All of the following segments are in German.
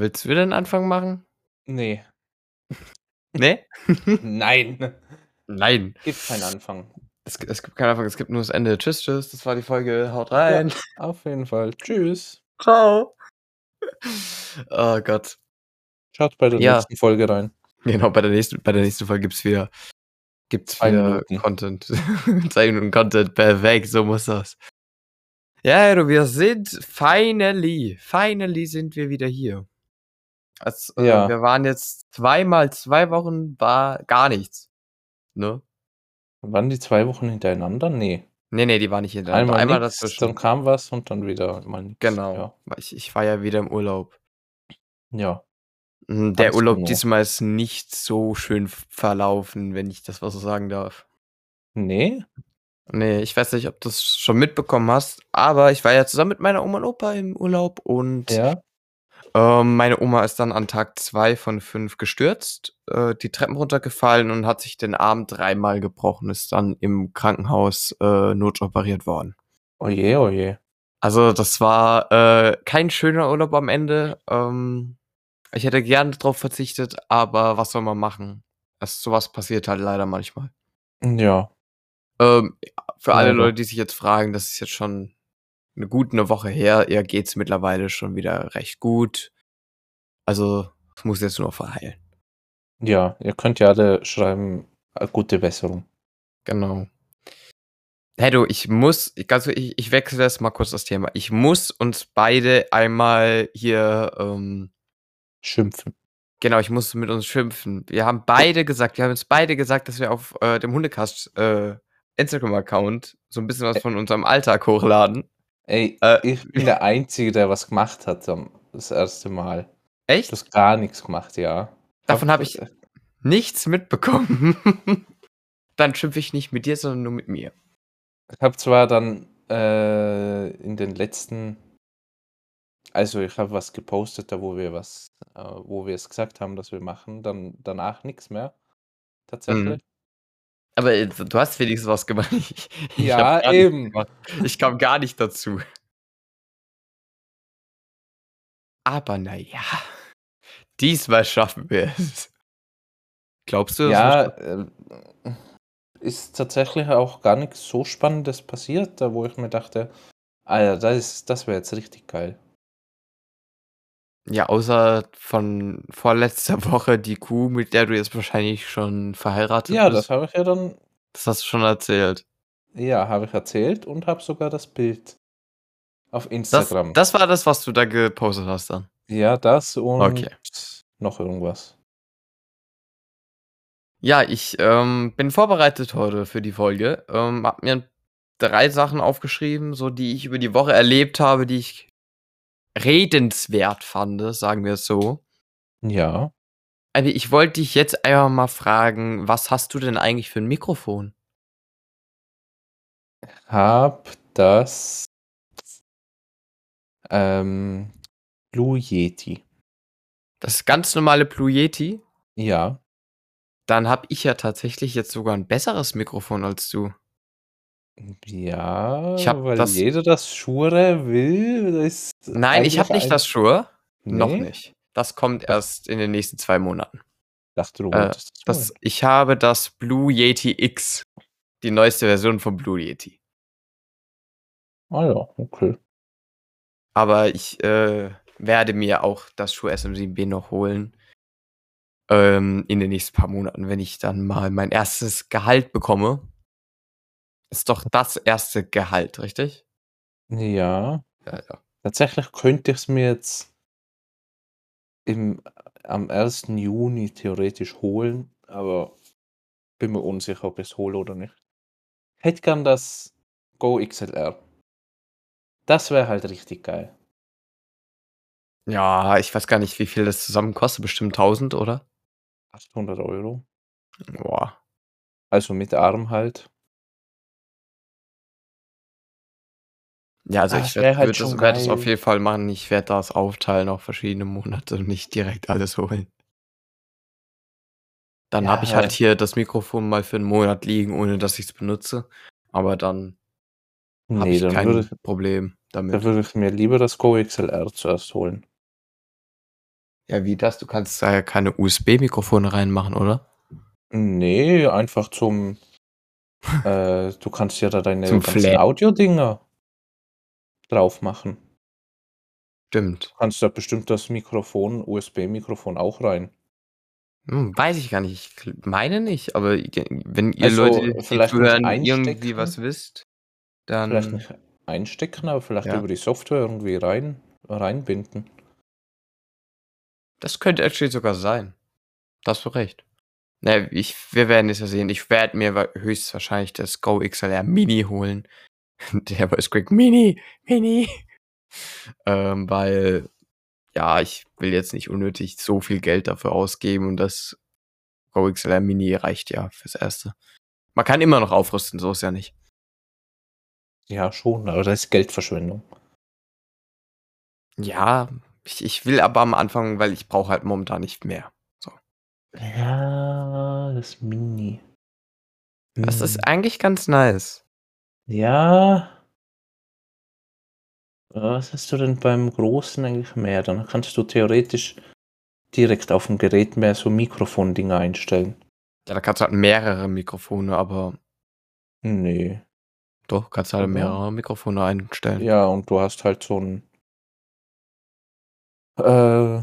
Willst du den Anfang machen? Nee. Nee? Nein. Nein. Gibt keinen Anfang. Es, es gibt keinen Anfang, es gibt nur das Ende. Tschüss, tschüss. Das war die Folge. Haut rein. Auf jeden Fall. Tschüss. Ciao. Oh Gott. Schaut bei der Ja. nächsten Folge rein. Genau, bei der nächsten, bei der nächsten Folge gibt's wieder, gibt's wieder. Content. Zwei Minuten Content. Perfekt, so muss das. Ja, du, wir sind finally, finally sind wir wieder hier. Also, Ja. Wir waren jetzt zweimal, zwei Wochen war gar nichts. Ne? Waren die zwei Wochen hintereinander? Nee. Nee, nee, die war nicht hintereinander. Einmal, Einmal nix, dazwischen. dann kam was und dann wieder mal nichts. Genau. Ja. Ich, ich war ja wieder im Urlaub. ja. Mm, Der Ganz Urlaub genau. diesmal ist nicht so schön verlaufen, wenn ich das was so sagen darf. Nee? Nee, ich weiß nicht, ob du es schon mitbekommen hast, aber ich war ja zusammen mit meiner Oma und Opa im Urlaub und Ja. Ähm, meine Oma ist dann an Tag zwei von fünf gestürzt, äh, die Treppen runtergefallen und hat sich den Arm dreimal gebrochen, ist dann im Krankenhaus äh, notoperiert worden. Oje, oje. Also das war äh, kein schöner Urlaub am Ende. Ähm, ich hätte gerne darauf verzichtet, aber was soll man machen? Es, sowas passiert halt leider manchmal. Ja. Ähm, für alle Leider. Leute, die sich jetzt fragen, das ist jetzt schon eine gute eine Woche her. Ihr geht's mittlerweile schon wieder recht gut. Also es muss jetzt nur verheilen. Ja, ihr könnt ja alle schreiben, äh, gute Besserung. Genau. Hey du, ich muss, ich, also ich, ich wechsle jetzt mal kurz das Thema. Ich muss uns beide einmal hier ähm, Schimpfen. Genau, ich musste mit uns schimpfen. Wir haben beide gesagt, wir haben uns beide gesagt, dass wir auf äh, dem Hundecast äh, Instagram-Account so ein bisschen was von unserem Alltag hochladen. Ey, Äh, ich bin der Einzige, der was gemacht hat das erste Mal. Echt? Du hast gar nichts gemacht, ja. Davon habe ich nichts mitbekommen. Dann schimpfe ich nicht mit dir, sondern nur mit mir. Ich habe zwar dann äh, in den letzten, also ich habe was gepostet, da wo wir was, äh, wo wir es gesagt haben, dass wir machen, dann danach nichts mehr. Tatsächlich. Aber äh, du hast wenigstens was gemacht. Ich, ich Ja, nichts eben. Ich kam gar nicht dazu. Aber naja, diesmal schaffen wir es. Glaubst du, Ja, äh, ist tatsächlich auch gar nichts so Spannendes passiert, da wo ich mir dachte, Alter, das, ist- das wäre jetzt richtig geil. Ja, außer von vorletzter Woche die Kuh, mit der du jetzt wahrscheinlich schon verheiratet Ja, bist. das habe ich ja dann, Das hast du schon erzählt. ja, habe ich erzählt und habe sogar das Bild auf Das, Instagram. das war das, was du da gepostet hast dann. Ja, das und Okay. noch irgendwas. Ja, ich ähm, bin vorbereitet heute für die Folge. Ähm, hab mir drei Sachen aufgeschrieben, so die ich über die Woche erlebt habe, die ich redenswert fand, sagen wir es so. Ja. Also ich wollte dich jetzt einfach mal fragen, was hast du denn eigentlich für ein Mikrofon? Hab das ähm, Blue Yeti. Das ganz normale Blue Yeti? Ja. Dann habe ich ja tatsächlich jetzt sogar ein besseres Mikrofon als du. Ja, Ich weil das- jeder das Shure will. Das Nein, ich habe nicht das. Noch Nee? nicht. Das kommt erst in den nächsten zwei Monaten. Dachte, du Äh, das ich habe das Blue Yeti X. Die neueste Version vom Blue Yeti. Ah ja, okay. Aber ich äh, werde mir auch das Shure SM7B noch holen. Ähm, in den nächsten paar Monaten, wenn ich dann mal mein erstes Gehalt bekomme. Ist doch das erste Gehalt, richtig? Ja, Ja, ja. tatsächlich könnte ich es mir jetzt im, am 1. Juni theoretisch holen, aber bin mir unsicher, ob ich es hole oder nicht. Hätte gern das Go XLR. Das wäre halt richtig geil. Ja, ich weiß gar nicht, wie viel das zusammen kostet. Bestimmt 1000, oder? 800 Euro. Boah. Also mit Arm halt. Ja, also Ah, ich werde halt das, werd das auf jeden Fall machen. Ich werde das aufteilen auf verschiedene Monate und nicht direkt alles holen. Dann habe ich Ja. halt hier das Mikrofon mal für einen Monat liegen, ohne dass ich es benutze. Aber dann habe Nee, ich dann kein würde Problem dann damit. würde ich mir lieber das Go XLR zuerst holen. Ja, wie das? Du kannst da ja keine USB-Mikrofone reinmachen, oder? Nee, einfach zum. äh, du kannst ja da deine Zum ganzen. Audiodinger drauf machen. Stimmt. Du kannst da bestimmt das Mikrofon, USB-Mikrofon auch rein. Hm, weiß ich gar nicht. Ich meine nicht, aber wenn ihr Also, Leute, die vielleicht zuhören, irgendwie was wisst, Vielleicht dann. nicht einstecken, aber vielleicht Ja. über die Software irgendwie rein, reinbinden. Das könnte actually sogar sein. Da hast du recht. Ne, ich, wir werden es ja sehen. Ich werde mir wa- höchstwahrscheinlich das Go XLR Mini holen. Der Voice Quick Mini, Mini. ähm, weil, ja, ich will jetzt nicht unnötig so viel Geld dafür ausgeben und das Go XLR Mini reicht ja fürs Erste. Man kann immer noch aufrüsten, so ist ja nicht. Ja, schon, aber das ist Geldverschwendung. Ja, ich, ich will aber am Anfang, weil ich brauche halt momentan nicht mehr. Ja, das Mini. Das Hm. ist eigentlich ganz nice. Ja. Was hast du denn beim Großen eigentlich mehr? Dann kannst du theoretisch direkt auf dem Gerät mehr so Mikrofondinger einstellen. Ja, da kannst du halt mehrere Mikrofone, aber Nee. doch, kannst halt Oder? mehrere Mikrofone einstellen. Ja, und du hast halt so ein. Äh,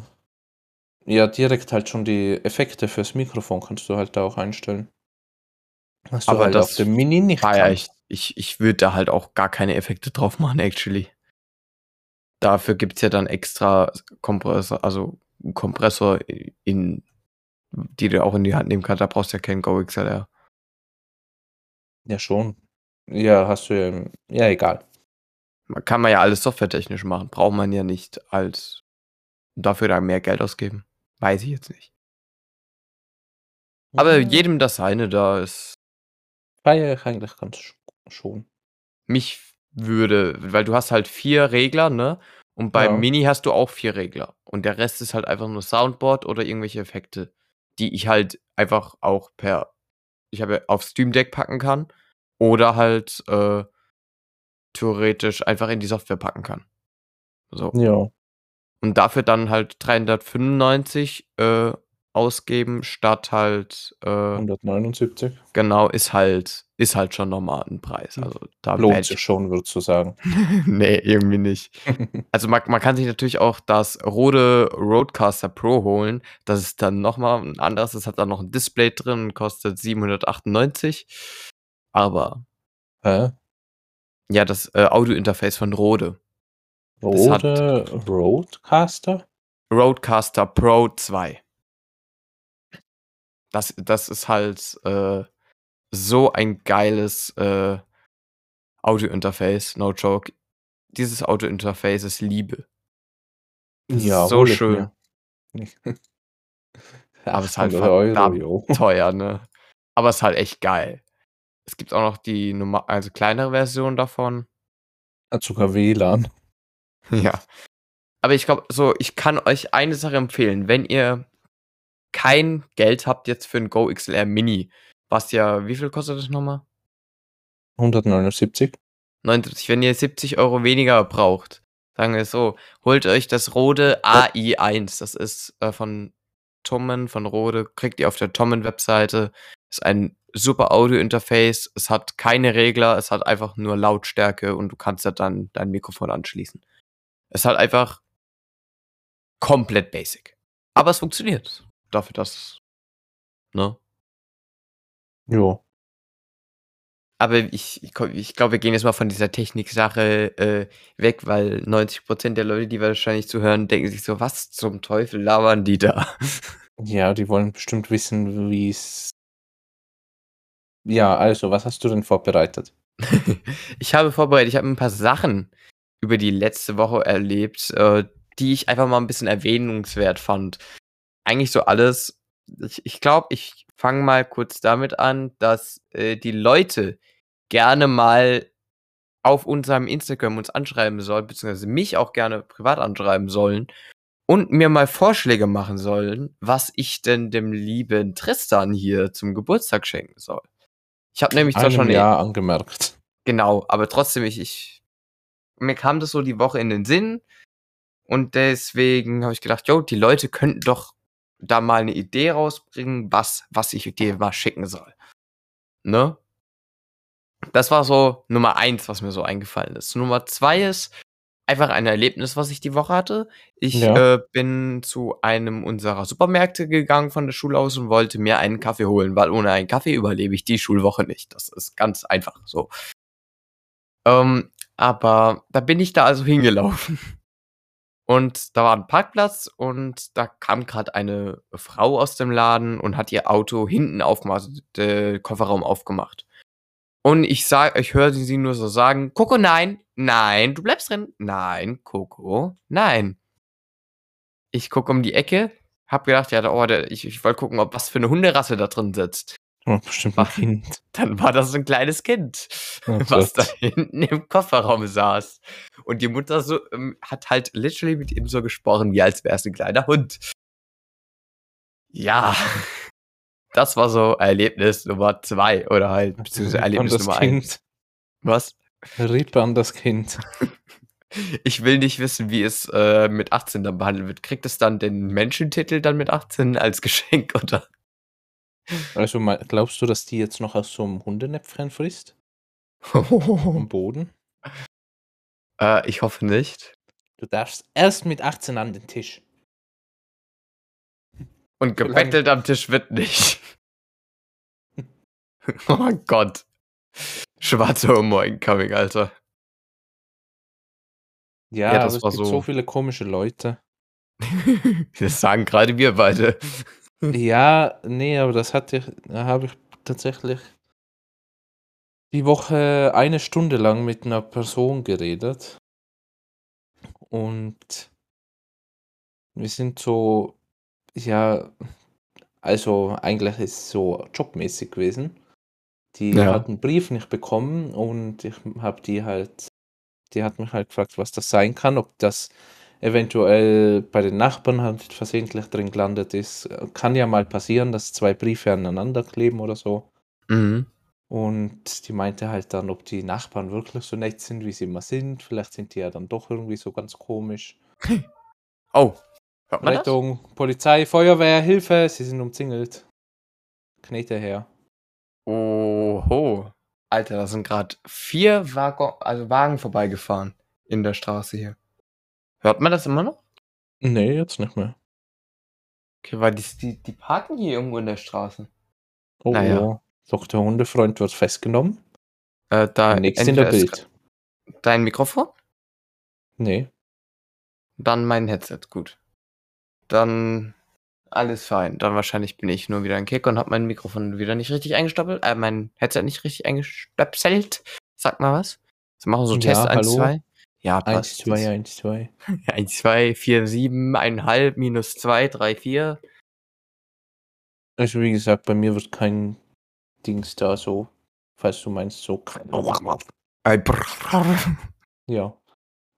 ja, direkt halt schon die Effekte fürs Mikrofon kannst du halt da auch einstellen. Was du Aber halt das auf dem Mini nicht Feier ich. Ich, ich würde da halt auch gar keine Effekte drauf machen, actually. Dafür gibt's ja dann extra Kompressor, also Kompressor in, die du auch in die Hand nehmen kannst. Da brauchst du ja keinen Go XLR. Ja, schon. Ja, hast du ja. Ja, egal. Man kann man ja alles softwaretechnisch machen. Braucht man ja nicht als dafür da mehr Geld ausgeben. Weiß ich jetzt nicht. Aber Ja, jedem das seine da ist. Feier ich eigentlich ganz sch- schon. Mich würde, weil du hast halt vier Regler, ne? Und beim Ja. Mini hast du auch vier Regler. Und der Rest ist halt einfach nur Soundboard oder irgendwelche Effekte, die ich halt einfach auch per, ich habe auf Stream Deck packen kann oder halt äh, theoretisch einfach in die Software packen kann. So. Ja. Und dafür dann halt 395 äh, ausgeben statt halt äh, 179. genau ist halt ist halt schon normal ein Preis. Hm. Also da Lohnt sich ich schon, würdest du sagen. nee, irgendwie nicht. Also man, man kann sich natürlich auch das Rode Roadcaster Pro holen. Das ist dann nochmal ein anderes. Das hat dann noch ein Display drin und kostet 798. Aber Hä? ja, das äh, Audio-Interface von Rode. Rode Roadcaster? Roadcaster Pro 2. Das, das ist halt äh, so ein geiles äh, Audio-Interface, no joke. Dieses Audio-Interface ist Liebe. Das Ja, ist so schön. Aber es ist halt 800 Euro, verdammt jo. teuer, ne? Aber es ist halt echt geil. Es gibt auch noch die Nummer, also kleinere Version davon. Hat sogar WLAN. Ja. Aber ich glaube, so, ich kann euch eine Sache empfehlen. Wenn ihr kein Geld habt jetzt für ein Go XLR Mini, was ja, wie viel kostet das nochmal? 179. 79, wenn ihr 70 Euro weniger braucht, sagen wir es so, holt euch das Rode AI1. Das ist äh, von Tommen, von Rode, kriegt ihr auf der Tommen-Webseite. Ist ein super Audio-Interface. Es hat keine Regler, es hat einfach nur Lautstärke und du kannst da dann dein Mikrofon anschließen. Es hat einfach komplett basic. Aber es funktioniert. Dafür, dass. Ne? Jo. Aber ich, ich, ich glaube, wir gehen jetzt mal von dieser Technik-Sache äh, weg, weil 90% der Leute, die wahrscheinlich zuhören, denken sich so, was zum Teufel labern die da? Ja, die wollen bestimmt wissen, wie es. Ja, also, was hast du denn vorbereitet? ich habe vorbereitet, ich habe ein paar Sachen über die letzte Woche erlebt, äh, die ich einfach mal ein bisschen erwähnungswert fand. Eigentlich so alles. Ich, ich glaube, ich fange mal kurz damit an, dass äh, die Leute gerne mal auf unserem Instagram uns anschreiben sollen, beziehungsweise mich auch gerne privat anschreiben sollen und mir mal Vorschläge machen sollen, was ich denn dem lieben Tristan hier zum Geburtstag schenken soll. Ich habe nämlich zwar schon Jahr angemerkt. Genau, aber trotzdem, ich, ich. Mir kam das so die Woche in den Sinn. Und deswegen habe ich gedacht, jo, die Leute könnten doch da mal eine Idee rausbringen, was, was ich dir mal schicken soll. Ne? Das war so Nummer eins, was mir so eingefallen ist. Nummer zwei ist einfach ein Erlebnis, was ich die Woche hatte. Ich Ja. äh, bin zu einem unserer Supermärkte gegangen von der Schule aus und wollte mir einen Kaffee holen, weil ohne einen Kaffee überlebe ich die Schulwoche nicht. Das ist ganz einfach so. Ähm, aber da bin ich da also hingelaufen. Und da war ein Parkplatz und da kam gerade eine Frau aus dem Laden und hat ihr Auto hinten aufgemacht, den Kofferraum aufgemacht. Und ich sag, ich höre sie nur so sagen, Coco, nein, nein, du bleibst drin. Nein, Coco, nein. Ich gucke um die Ecke, hab gedacht, ja, oh, der, ich, ich wollte gucken, ob was für eine Hunderasse da drin sitzt. Oh, bestimmt ein Kind. Dann war das ein kleines Kind, Oh was da hinten im Kofferraum saß. Und die Mutter so, ähm, hat halt literally mit ihm so gesprochen, wie als wäre es ein kleiner Hund. Ja, das war so Erlebnis Nummer zwei oder halt, beziehungsweise Erlebnis Nummer eins. Kind. Was? Ripp an das Kind. Ich will nicht wissen, wie es äh, mit 18 dann behandelt wird. Kriegt es dann den Menschentitel dann mit 18 als Geschenk oder? Also mal- glaubst du, dass die jetzt noch aus so einem Hundenäpfchen frisst? Am Boden? äh, ich hoffe nicht. Du darfst erst mit 18 an den Tisch. Und gebettelt am Tisch wird nicht. oh Gott. Schwarzer Humor incoming, Alter. Ja, Ja, das aber es war gibt so- so viele komische Leute. Das sagen gerade wir beide. Ja, nee, aber das hatte ich, da habe ich tatsächlich die Woche eine Stunde lang mit einer Person geredet. Und wir sind so, ja, also eigentlich ist es so jobmäßig gewesen. Die Ja. hat einen Brief nicht bekommen und ich habe die halt, die hat mich halt gefragt, was das sein kann, ob das eventuell bei den Nachbarn halt versehentlich drin gelandet ist. Kann ja mal passieren, dass zwei Briefe aneinander kleben oder so. Mhm. Und die meinte halt dann, ob die Nachbarn wirklich so nett sind, wie sie immer sind. Vielleicht sind die ja dann doch irgendwie so ganz komisch. Oh. Hört man das? Rettung, Polizei, Feuerwehr, Hilfe, sie sind umzingelt. Knete her. Oho. Alter, da sind gerade vier Wagen, also Wagen vorbeigefahren in der Straße hier. Hört man das immer noch? Nee, jetzt nicht mehr. Okay, weil die, die, die parken hier irgendwo in der Straße. Oh, Naja. Doch, der Hundefreund wird festgenommen. Äh, da Nächst in der Bild. Dein Mikrofon? Nee. Dann mein Headset, gut. Dann alles fein. Dann wahrscheinlich bin ich nur wieder ein Kick und habe mein Mikrofon wieder nicht richtig eingestoppelt, äh, mein Headset nicht richtig eingestöpselt. Sag mal was. Wir machen so Ja, Test 1, hallo? 2. Ja, 1, passt. 2, 1, 2. 1, 2, 4, 7, 1,5, minus 2, 3, 4. Also wie gesagt, bei mir wird kein Dings da so, falls du meinst, so. Ja.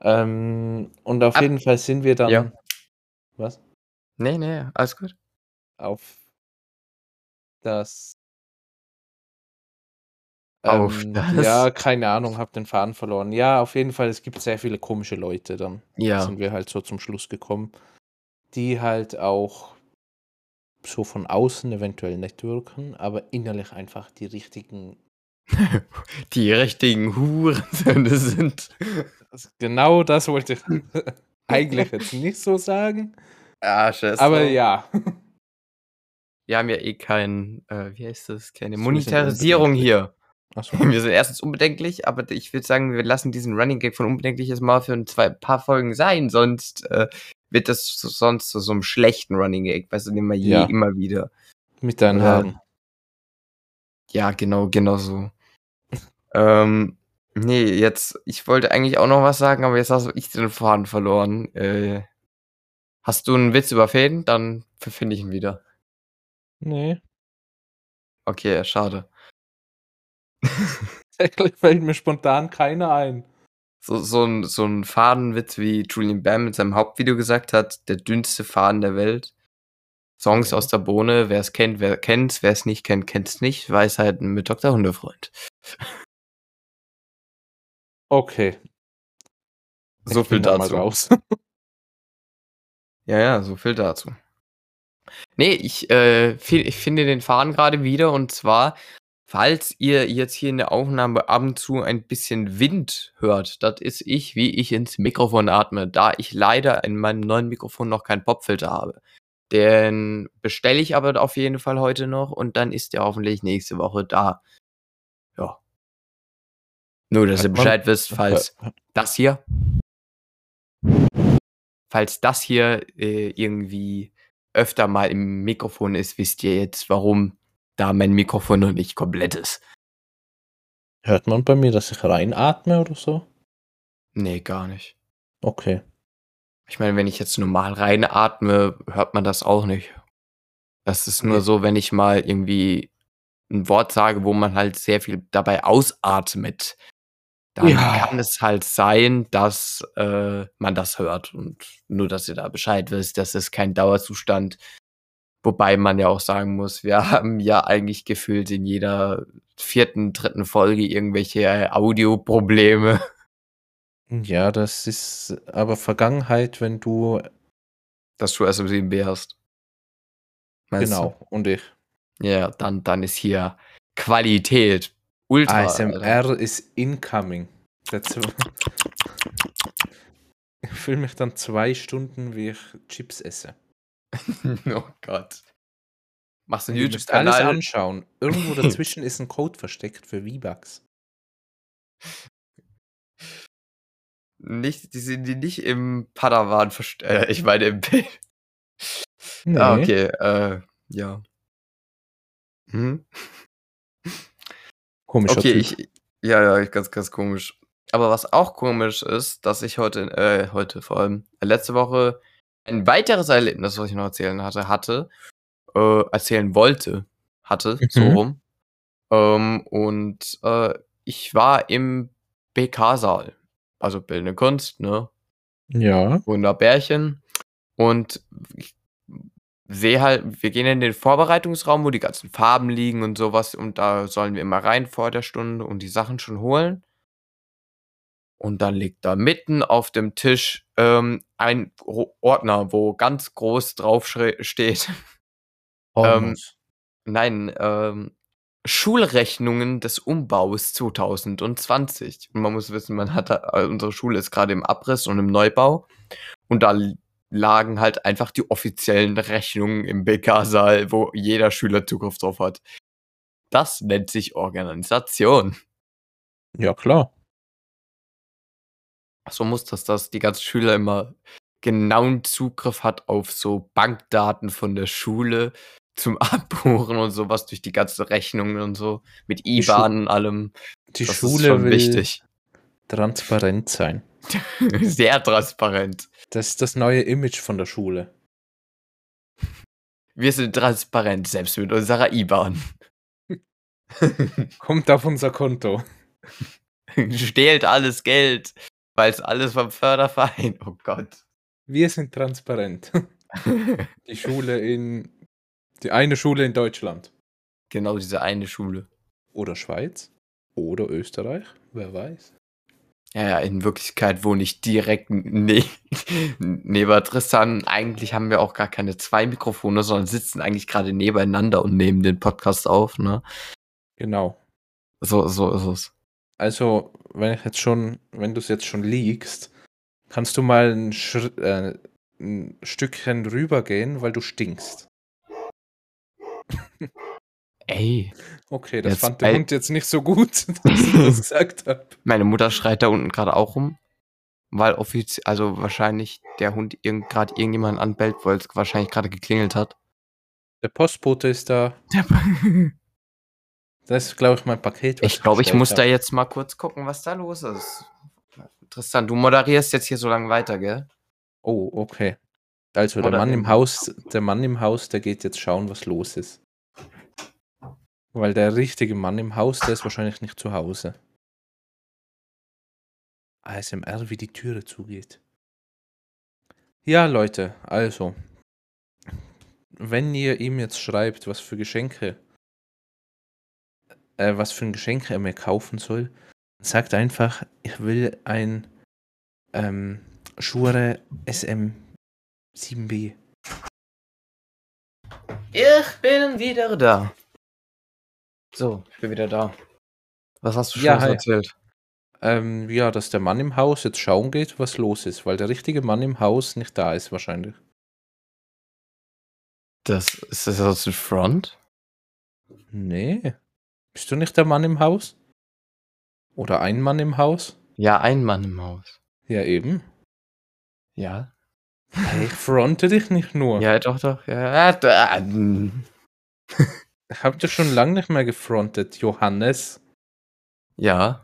Ähm, und auf Ab- jeden Fall sind wir dann. Ja. Was? Nee, nee, alles gut. Auf das. Auf Ähm, das? Ja, keine Ahnung, hab den Faden verloren. Ja, auf jeden Fall, es gibt sehr viele komische Leute dann. Ja. Sind wir halt so zum Schluss gekommen. Die halt auch so von außen eventuell nett wirken, aber innerlich einfach die richtigen. Die richtigen Hurensöhne sind. Genau das wollte ich eigentlich jetzt nicht so sagen. Ja, Scheiße. Aber ja. Wir haben ja eh kein, äh, wie heißt das? Keine Monetarisierung hier. Achso. Wir sind erstens unbedenklich, aber ich würde sagen, wir lassen diesen Running Gag von unbedenklich jetzt mal für ein zwei, paar Folgen sein, sonst äh, wird das so, sonst zu so einem schlechten Running Gag, weißt du, den wir je Ja. immer wieder. Mit deinen Ja. Haaren. Ja, genau, genau so. ähm, nee, jetzt, ich wollte eigentlich auch noch was sagen, aber jetzt hast ich den Faden verloren. Äh, hast du einen Witz über Fäden? Dann finde ich ihn wieder. Nee. Okay, schade. Tatsächlich fällt mir spontan keiner ein. So, so, ein, so ein Fadenwitz, wie Julian Bam mit seinem Hauptvideo gesagt hat, der dünnste Faden der Welt. Songs aus der Bohne, wer es kennt, wer kennt's, wer es nicht kennt, kennt's nicht. Weisheiten mit Dr. Hundefreund. Okay. So ich viel dazu. raus. Ja, ja, so viel dazu. Ne, ich, äh, ich finde den Faden gerade wieder und zwar, falls ihr jetzt hier in der Aufnahme ab und zu ein bisschen Wind hört, das ist ich, wie ich ins Mikrofon atme, da ich leider in meinem neuen Mikrofon noch keinen Popfilter habe. Den bestelle ich aber auf jeden Fall heute noch und dann ist der hoffentlich nächste Woche da. Ja. Nur, dass ihr Bescheid wisst, falls das hier falls das hier, äh, irgendwie öfter mal im Mikrofon ist, wisst ihr jetzt, warum da mein Mikrofon noch nicht komplett ist. Hört man bei mir, dass ich reinatme oder so? Ne, gar nicht. Okay. Ich meine, wenn ich jetzt normal reinatme, hört man das auch nicht. Das ist nur Ne. so, wenn ich mal irgendwie 'n Wort sage, wo man halt sehr viel dabei ausatmet, dann Ja. kann es halt sein, dass, äh, man das hört und nur, dass ihr da Bescheid wisst, das ist kein Dauerzustand. Wobei man ja auch sagen muss, wir haben ja eigentlich gefühlt in jeder 4., 3. Folge irgendwelche Audioprobleme. Ja, das ist aber Vergangenheit, wenn du Dass du SM7B hast. Meinst du? Genau, und ich. Ja, dann dann ist hier Qualität Ultra. ASMR is incoming. Dazu Ich fühle mich dann 2 Stunden, wie ich Chips esse. Oh Gott. Machst du 'n Ihr müsst alles YouTube-Kanal? anschauen. Irgendwo dazwischen ist 'n Code versteckt für V-Bucks. Nicht die sind die nicht im Padawan verst äh, ich meine im P Ne. Ah, okay, äh, ja. Mhm. Komischer Okay, Typ. ich ja, ja, ganz, ganz komisch. Aber was auch komisch ist, dass ich heute äh, heute vor allem, letzte Woche ein weiteres Erlebnis, was ich noch erzählen hatte hatte äh, erzählen wollte hatte, so Mhm. rum. Ähm, und, äh, ich war im BK-Saal, also Bildende Kunst, ne? Ja. Wunderbärchen. Und ich sehe halt wir gehen in den Vorbereitungsraum, wo die ganzen Farben liegen und so was und da sollen wir immer rein vor der Stunde und die Sachen schon holen. Und dann liegt da mitten auf dem Tisch, ähm, ein Ordner, wo ganz groß drauf steht ähm, Pornos. nein, ähm, Schulrechnungen des Umbaus 2020. Und man muss wissen, man hat da äh, unsere Schule ist grade im Abriss und im Neubau und da lagen halt einfach die offiziellen Rechnungen im BK-Saal, wo jeder Schüler Zugriff drauf hat. Das nennt sich Organisation. Ja, klar. So muss das, dass die ganzen Schüler immer genauen Zugriff hat auf so Bankdaten von der Schule zum Abbuchen und so was durch die ganzen Rechnungen und so mit IBAN und allem. Die Das ist Schule schon will wichtig. transparent sein. Sehr transparent. Das ist das neue Image von der Schule. Wir sind transparent, selbst mit unserer IBAN. Kommt auf unser Konto. Stehlt alles Geld, weil's alles vom Förderverein oh Gott. Wir sind transparent. Die Schule in die eine Schule in Deutschland. Genau, diese eine Schule. Oder Schweiz. Oder Österreich, wer weiß. Ja, ja, in Wirklichkeit wohne ich direkt ne neben Tristan. Eigentlich haben wir auch gar keine 2 Mikrofone, sondern sitzen eigentlich grade nebeneinander und nehmen den Podcast auf, ne? Genau. So so ist es. Also, wenn ich jetzt schon wenn du's jetzt schon leakst, kannst du mal 'n Schri äh, 'n Stückchen rübergehen, weil du stinkst. Ey. Okay, das Jetzt fand der ei Hund jetzt nicht so gut, dass ich das gesagt habe. Meine Mutter schreit da unten grade auch rum, weil offiz also wahrscheinlich der Hund irgend grad irgendjemanden anbellt, weil's wahrscheinlich grade geklingelt hat. Der Postbote ist da. Der Das ist, glaube ich, mein Paket, Ich glaube, ich muss da habe. jetzt mal kurz gucken, was da los ist. Tristan, du moderierst jetzt hier so lang weiter, gell? Oh, okay. Also, der Mann Moderieren im. Haus der Mann im Haus, der geht jetzt schauen, was los ist. Weil der richtige Mann im Haus, der ist wahrscheinlich nicht zu Hause. ASMR, wie die Türe zugeht. Ja, Leute, also wenn ihr ihm jetzt schreibt, was für Geschenke äh, was für 'n Geschenk er mir kaufen soll, sagt einfach: „Ich will ein, ähm, Shure SM7 7b. Ich bin wieder da. So, ich bin wieder da. Was hast du schon Ja, erzählt? Ähm, ja, dass der Mann im Haus jetzt schauen geht, was los ist, weil der richtige Mann im Haus nicht da ist wahrscheinlich. Das ist das aus dem Front? Nee. Bist du nicht der Mann im Haus? Oder ein Mann im Haus? Ja, ein Mann im Haus. Ja, eben. Ja. Ich fronte dich nicht nur. Ja, doch, doch. Ja, da, hm. Habt ihr schon lange nicht mehr gefrontet, Johannes? ja.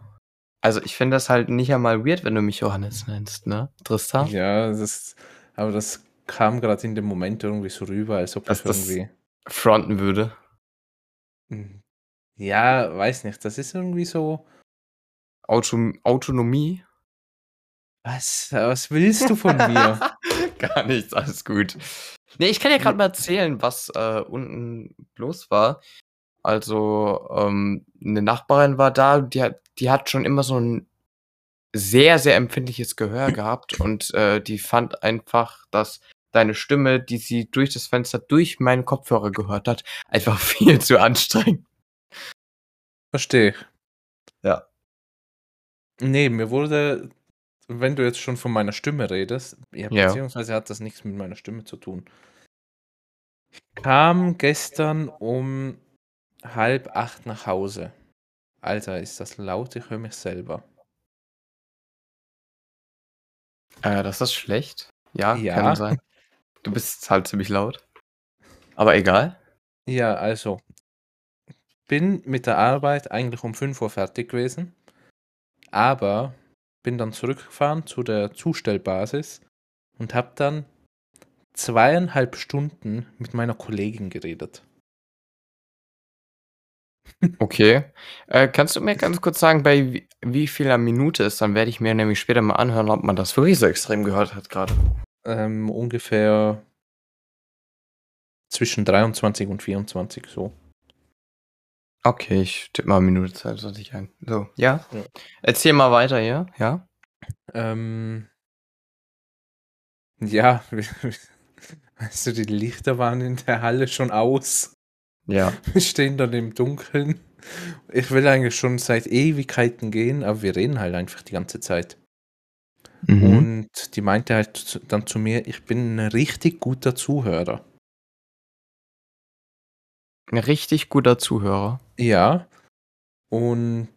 Also ich finde das halt nicht einmal weird, wenn du mich Johannes nennst, ne? Tristan? Ja, das, aber das kam gerade in dem Moment irgendwie so rüber, als ob Dass ich das- irgendwie. Fronten würde. Hm. Ja, weiß nicht. Das ist irgendwie so. Auto Autonomie? Was? Was willst du von mir? Gar nichts, alles gut. Nee, ich kann ja gerade mal erzählen, was äh, unten los war. Also, ähm, eine Nachbarin war da, die hat, die hat schon immer so ein sehr, sehr empfindliches Gehör gehabt und äh, die fand einfach, dass deine Stimme, die sie durch das Fenster, durch meinen Kopfhörer gehört hat, einfach viel zu anstrengend. Verstehe. Ja. Nee, mir wurde, wenn du jetzt schon von meiner Stimme redest, ja, Ja. beziehungsweise hat das nichts mit meiner Stimme zu tun. Ich kam gestern um halb acht nach Hause. Alter, ist das laut? Ich höre mich selber. Äh, das ist schlecht. Ja, Ja. kann sein. Du bist halt ziemlich laut. Aber egal. Ja, also, bin mit der Arbeit eigentlich um 5 Uhr fertig gewesen, aber bin dann zurückgefahren zu der Zustellbasis und habe dann zweieinhalb Stunden mit meiner Kollegin geredet. Okay. Äh, kannst du mir ganz kurz sagen, bei wie, wie vieler Minute ist? Dann werde ich mir nämlich später mal anhören, ob man das wirklich so extrem gehört hat gerade. Ähm, ungefähr zwischen 23 und 24 so. Okay, ich tippe mal Minute 22 ein. So, ja? Ja. Erzähl mal weiter hier, ja? Ähm, ja, weißt du, die Lichter waren in der Halle schon aus. Ja. Wir stehen dann im Dunkeln. Ich will eigentlich schon seit Ewigkeiten gehen, aber wir reden halt einfach die ganze Zeit. Mhm. Und die meinte halt dann zu mir, ich bin ein richtig guter Zuhörer. Ein richtig guter Zuhörer. Ja. Und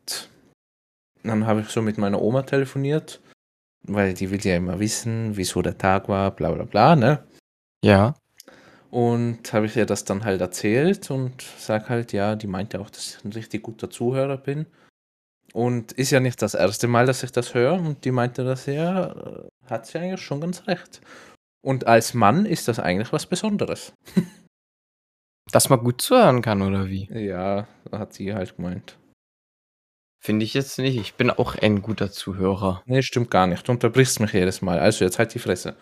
dann habe ich so mit meiner Oma telefoniert, weil die will ja immer wissen, wieso der Tag war, bla bla bla, ne? Ja. Und habe ich ihr das dann halt erzählt und sag halt, ja, die meinte auch, dass ich ein richtig guter Zuhörer bin. Und ist ja nicht das erste Mal, dass ich das höre. Und die meinte das ja, äh, hat sie eigentlich schon ganz recht. Und als Mann ist das eigentlich was Besonderes. Dass man gut zuhören kann, oder wie? Ja, hat sie halt gemeint. Finde ich jetzt nicht. Ich bin auch ein guter Zuhörer. Nee, stimmt gar nicht. Du unterbrichst mich jedes Mal. Also jetzt halt die Fresse.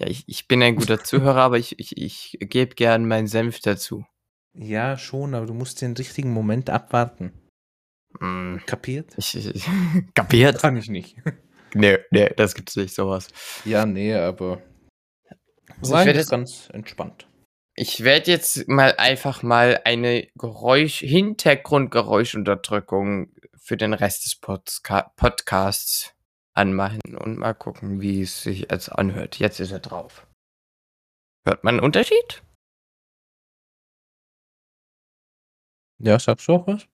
Ja, ich, ich bin ein guter Zuhörer, aber ich, ich, ich gebe gern meinen Senf dazu. Ja, schon, aber du musst den richtigen Moment abwarten. Mm, Kapiert? Ich, ich, kapiert? Kann ich nicht. Nee, nee, das gibt's nicht, sowas. Ja, nee, aber. Also ich werd eigentlich jetzt- ganz entspannt. Ich werde jetzt mal einfach mal eine Geräusch, Hintergrundgeräuschunterdrückung für den Rest des Podca Podcasts anmachen und mal gucken, wie es sich jetzt anhört. Jetzt ist er drauf. Hört man einen Unterschied? Ja, sagst du auch was?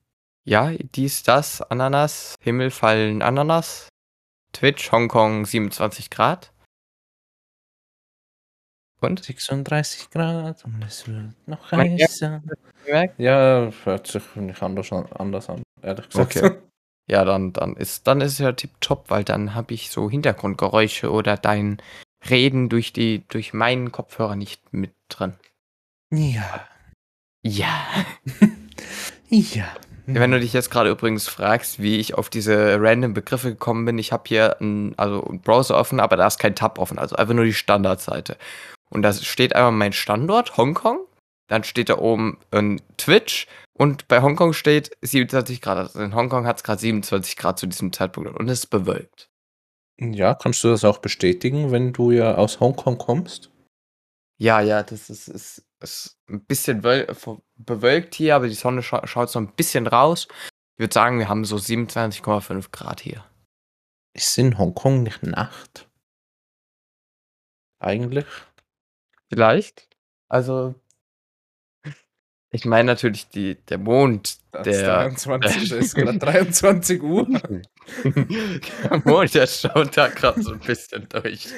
Ja, dies, das, Ananas, Himmel fallen Ananas, Twitch, Hongkong 27 Grad. Und? 36 Grad und es wird noch heißer. Ja, hört sich nicht anders an, anders an ehrlich gesagt. Okay. Ja, dann, dann ist, dann ist ja tipptopp, weil dann habe ich so Hintergrundgeräusche oder dein Reden durch die, durch meinen Kopfhörer nicht mit drin. Ja. Ja. Ja. Wenn du dich jetzt gerade übrigens fragst, wie ich auf diese random Begriffe gekommen bin, ich habe hier ein, also einen Browser offen, aber da ist kein Tab offen, also einfach nur die Standardseite. Und da steht einmal mein Standort, Hongkong, dann steht da oben ein Twitch und bei Hongkong steht 27 Grad. Also in Hongkong hat es gerade 27 Grad zu diesem Zeitpunkt und es ist bewölkt. Ja, kannst du das auch bestätigen, wenn du ja aus Hongkong kommst? Ja, ja, das ist ist ist 'n bisschen bewölkt hier, aber die Sonne schau schaut so 'n bisschen raus. Ich würde sagen, wir haben so 27,5 Grad hier. Ist in Hongkong nicht Nacht? Eigentlich? Vielleicht. Also ich meine natürlich die der Mond, Das der 23 es ist grad 23:00. Der Mond, der schaut da grad so 'n bisschen durch.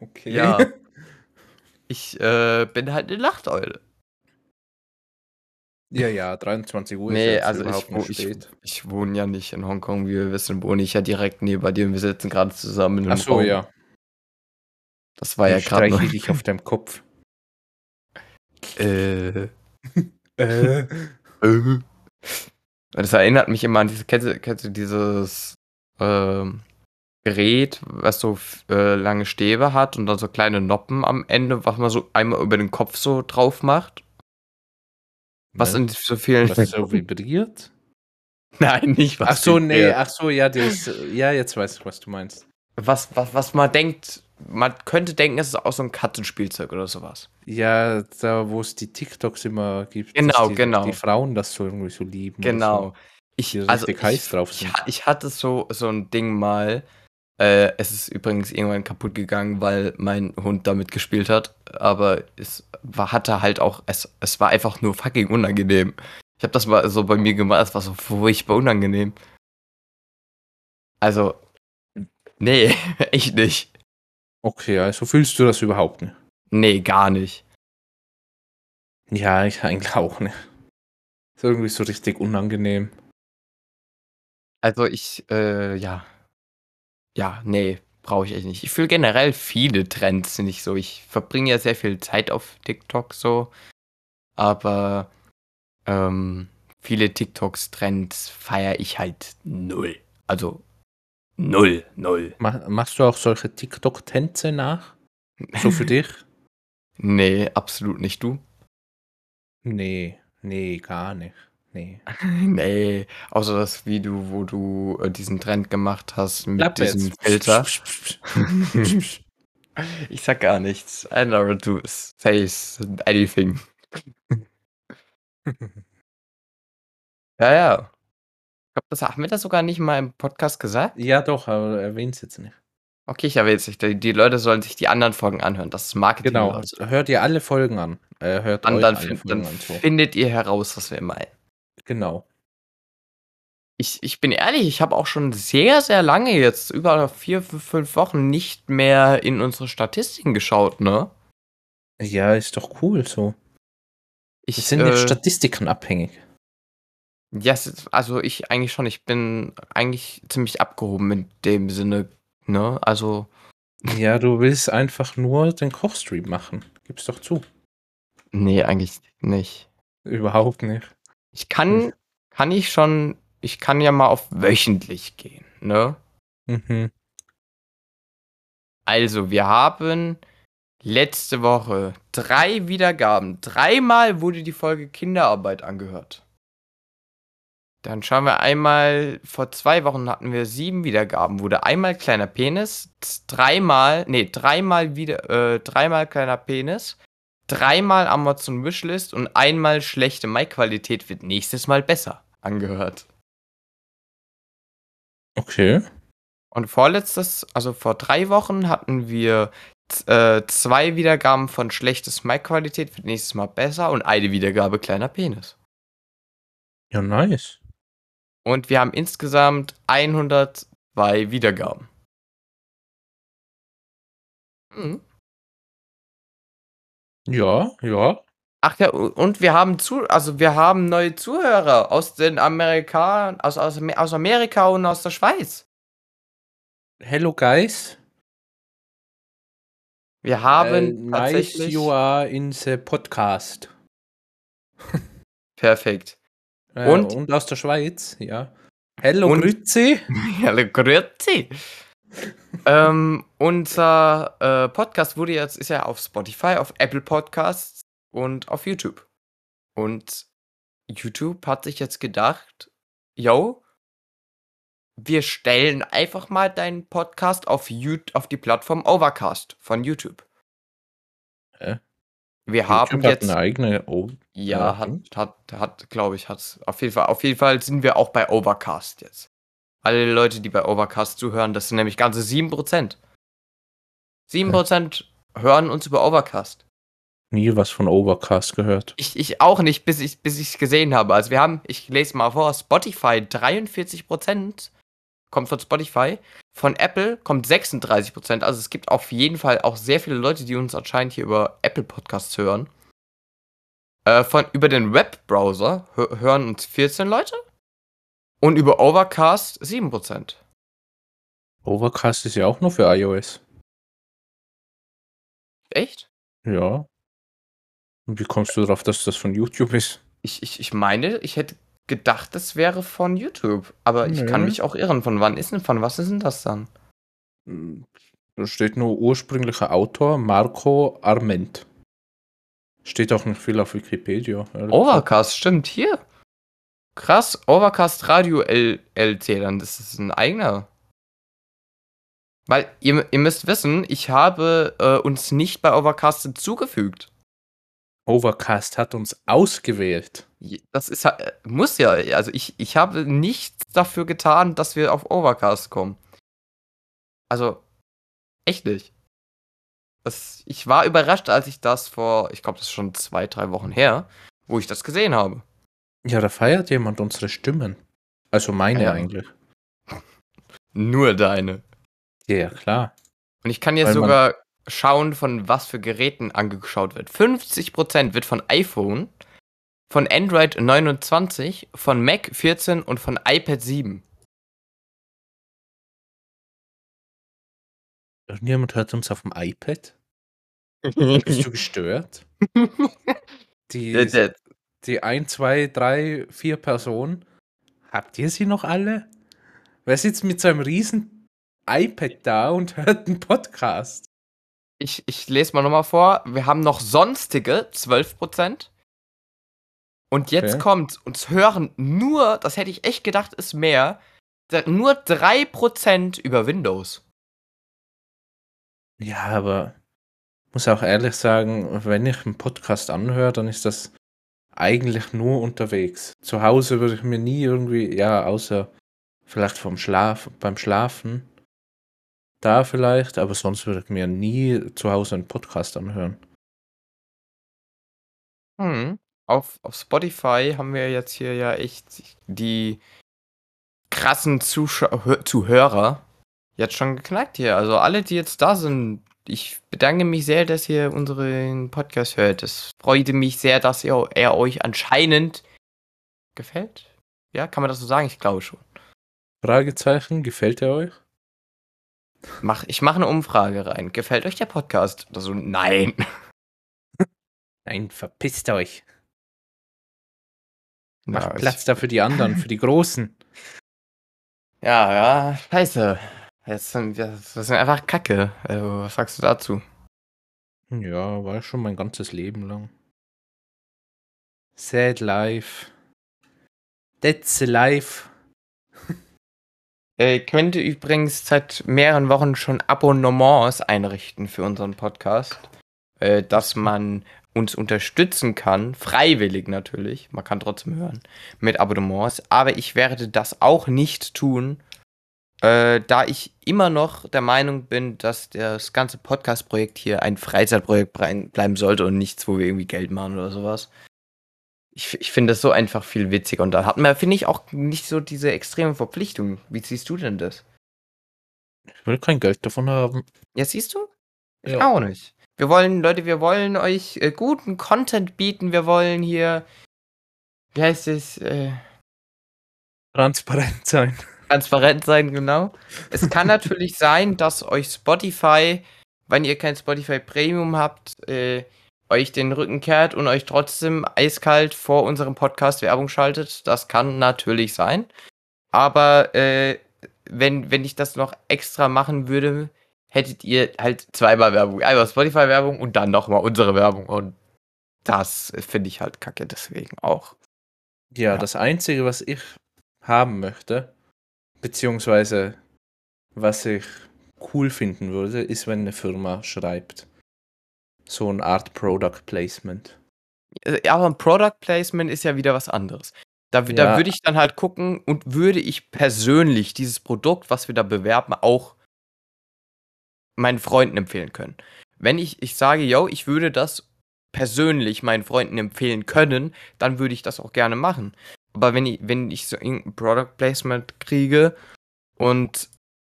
Okay. Ja. Ich, äh, bin halt 'ne Nachteule. Ja, ja, 23:00 ist Ne, jetzt also ich überhaupt wo nicht ich spät. ich wohne ja nicht in Hongkong. Wie wir wissen, wohne ich ja direkt neben dir und wir sitzen grade zusammen in 'nem Ach so, Raum. ja. Das war ja Ich grad nur streichle dich auf deinem Kopf. Äh. Äh. Äh. Das erinnert mich immer an diese kennst du kennst du dieses, ähm, Gerät, was so äh, lange Stäbe hat und dann so kleine Noppen am Ende, was man so einmal über den Kopf so drauf macht? Was Ne? in so vielen Was so vibriert? Nein, nicht was Ach so, ne, vibriert. ach so, ja, das ja, jetzt weiß ich, was du meinst. Was was was man denkt man könnte denken, es ist auch so 'n Katzenspielzeug oder so was. Ja, da wo's die TikToks immer gibt, Genau, die genau. die Frauen das so irgendwie so lieben Genau. so. Ich also ich ich ich hatte so so 'n Ding mal. Äh, es ist übrigens irgendwann kaputt gegangen, weil mein Hund damit gespielt hat, aber es war hatte halt auch es es war einfach nur fucking unangenehm. Ich habe das mal so bei mir gemacht, es war so furchtbar unangenehm. Also, ne, echt nicht. Okay, also fühlst du das überhaupt nicht? Ne, gar nicht. Ja, ich eigentlich auch nicht. Ist irgendwie so richtig unangenehm. Also ich, äh, ja. Ja, ne, brauche ich echt nicht. Ich fühle generell viele Trends nicht so. Ich verbringe ja sehr viel Zeit auf TikTok so, aber, ähm, viele TikToks Trends feiere ich halt 0. Also 0, 0. Ma machst du auch solche TikTok-Tänze nach? So für dich? Ne, absolut nicht. Du? Ne, ne, gar nicht. Ne. Ne, außer das Video, wo du, äh, diesen Trend gemacht hast mit jetzt. diesem Filter. Ich sage gar nichts. I never do say anything. Ja, ja. Ich glaube, das haben wir das sogar nicht mal im Podcast gesagt? Ja doch, aber erwähn's jetzt nicht. Okay, ich erwähne es nicht. Die die Leute sollen sich die anderen Folgen anhören. Das ist Marketing, Genau, Leute. hört ihr alle Folgen an. Äh, hört Dann euch dann alle Folgen dann an, so. findet ihr heraus, was wir meinen. Genau. Ich ich bin ehrlich, ich habe auch schon sehr, sehr lange jetzt, über 4, f 5 Wochen nicht mehr in unsere Statistiken geschaut, ne? Ja, ist doch cool so. Wir Ich, sind jetzt äh Statistiken abhängig. Ja, es ist also ich eigentlich schon. Ich bin eigentlich ziemlich abgehoben in dem Sinne, ne? Also Ja, du willst einfach nur den Kochstream machen. Gib's doch zu. Ne, eigentlich nicht. Überhaupt nicht. Ich kann kann ich schon ich kann ja mal auf wöchentlich gehen, ne? Mhm. Also, wir haben letzte Woche 3 Wiedergaben. Dreimal wurde die Folge Kinderarbeit angehört. Dann schauen wir einmal vor 2 Wochen hatten wir 7 Wiedergaben. Wurde einmal kleiner Penis, dreimal ne, dreimal wieder äh, dreimal kleiner Penis, dreimal Amazon Wishlist und einmal schlechte Mic-Qualität wird nächstes Mal besser angehört. Okay. Und vorletztes also vor 3 Wochen hatten wir äh, 2 Wiedergaben von schlechtes Mic-Qualität wird nächstes Mal besser und eine Wiedergabe kleiner Penis. Ja, nice. Und wir haben insgesamt 102 Wiedergaben. Mhm. Ja, ja. Ach ja, u und wir haben zu also wir haben neue Zuhörer aus den Amerika aus aus Ame aus Amerika und aus der Schweiz. Hello guys. Wir Äh, haben nice tatsächlich you are in the podcast. Perfekt. Äh, Und und aus der Schweiz, ja. Hello, Und grüezi. Hallo, grüezi. Ähm, unser, äh, Podcast wurde jetzt ist ja auf Spotify, auf Apple Podcasts und auf YouTube. Und YouTube hat sich jetzt gedacht: „Jo“ wir stellen einfach mal deinen Podcast auf, YouTube, auf die Plattform Overcast von YouTube. Hä? Wir haben YouTube hat jetzt. eine eigene. Oh, Ja, hat, hat, hat, glaube ich, hat's. Auf jeden Fall, auf jeden Fall sind wir auch bei Overcast jetzt. Alle Leute, die bei Overcast zuhören, das sind nämlich ganze 7%. 7% hören uns über Overcast. Nie was von Overcast gehört. Ich, ich auch nicht, bis ich bis es gesehen habe. Also wir haben, ich lese mal vor, Spotify 43% kommt von Spotify. Von Apple kommt 36%. Also es gibt auf jeden Fall auch sehr viele Leute, die uns anscheinend hier über Apple Podcasts hören. Äh, von, über den Webbrowser hö hören uns 14 Leute. Und über Overcast 7%. Overcast ist ja auch nur für iOS. Echt? Ja. Und wie kommst du darauf, dass das von YouTube ist? Ich, ich, ich meine, ich hätte gedacht, das wäre von YouTube. Aber ich kann mich auch irren. Von wann ist denn, von was ist denn das dann? Da steht nur ursprünglicher Autor Marco Arment. Steht auch nicht viel auf Wikipedia. Overcast, stimmt, hier. Krass, Overcast Radio L LC, dann das ist ein eigener. Weil ihr, ihr müsst wissen, ich habe äh, uns nicht bei Overcast hinzugefügt. Overcast hat uns ausgewählt. Das ist äh, muss ja, also ich, ich habe nichts dafür getan, dass wir auf Overcast kommen. Also, echt nicht. Das, ich war überrascht, als ich das vor, ich glaube, das ist schon zwei, drei Wochen her, wo ich das gesehen habe. Ja, da feiert jemand unsere Stimmen. Also meine Ja. eigentlich. Nur deine. Ja, klar. Und ich kann jetzt Weil sogar schauen, von was für Geräten angeschaut wird. 50% wird von iPhone, von Android 29, von Mac 14 und von iPad 7. Irgendjemand hört uns auf dem iPad? Bist du gestört? Die, die 1, 2, 3, 4 Personen. Habt ihr sie noch alle? Wer sitzt mit seinem riesen iPad da und hört einen Podcast? Ich, ich lese mal nochmal vor. Wir haben noch sonstige 12%. Und jetzt Okay. kommt, uns hören nur, das hätte ich echt gedacht, ist mehr, nur 3% über Windows. Ja, aber muss auch ehrlich sagen, wenn ich einen Podcast anhöre, dann ist das eigentlich nur unterwegs. Zu Hause würde ich mir nie irgendwie, ja, außer vielleicht vom Schlaf, beim Schlafen, da vielleicht, aber sonst würde ich mir nie zu Hause einen Podcast anhören. Hm. Auf, auf Spotify haben wir jetzt hier ja echt die krassen Zuschau Hö- Zuhörer jetzt schon geknackt hier. Also alle, die jetzt da sind, ich bedanke mich sehr, dass ihr unseren Podcast hört. Es freute mich sehr, dass ihr, er euch anscheinend gefällt. Ja, kann man das so sagen? Ich glaube schon. Fragezeichen, gefällt er euch? Mach, ich mache eine Umfrage rein. Gefällt euch der Podcast? Also, nein. Nein, verpisst euch. Macht Ja, Platz da für die anderen, für die Großen. Ja, ja, scheiße. Jetzt sind das ist einfach Kacke. Also, was sagst du dazu? Ja, war schon mein ganzes Leben lang. Sad life. That's life. Äh, könnte übrigens seit mehreren Wochen schon Abonnements einrichten für unseren Podcast, äh, dass man uns unterstützen kann, freiwillig natürlich, man kann trotzdem hören, mit Abonnements, aber ich werde das auch nicht tun, äh, da ich immer noch der Meinung bin, dass das ganze Podcast-Projekt hier ein Freizeitprojekt bleiben sollte und nichts, wo wir irgendwie Geld machen oder sowas. Ich, ich finde das so einfach viel witziger und da hat man, finde ich, auch nicht so diese extreme Verpflichtung. Wie siehst du denn das? Ich will kein Geld davon haben. Ja, siehst du? Ich Ja. auch nicht. Wir wollen, Leute, wir wollen euch äh, guten Content bieten. Wir wollen hier, wie heißt es, äh, Transparent sein. Transparent sein, genau. Es kann natürlich sein, dass euch Spotify, wenn ihr kein Spotify Premium habt, äh, euch den Rücken kehrt und euch trotzdem eiskalt vor unserem Podcast Werbung schaltet. Das kann natürlich sein. Aber äh, wenn, wenn ich das noch extra machen würde, hättet ihr halt zweimal Werbung. Einmal Spotify-Werbung und dann nochmal unsere Werbung. Und das finde ich halt kacke, deswegen auch. Ja, Ja. das Einzige, was ich haben möchte, beziehungsweise was ich cool finden würde, ist, wenn eine Firma schreibt. So eine Art Product Placement. Äh, aber ein Product Placement ist ja wieder was anderes. Da, Ja. da würde ich dann halt gucken und würde ich persönlich dieses Produkt, was wir da bewerben, auch meinen Freunden empfehlen können. Wenn ich, ich sage, yo, ich würde das persönlich meinen Freunden empfehlen können, dann würde ich das auch gerne machen. Aber wenn ich, wenn ich so irgendein Product Placement kriege und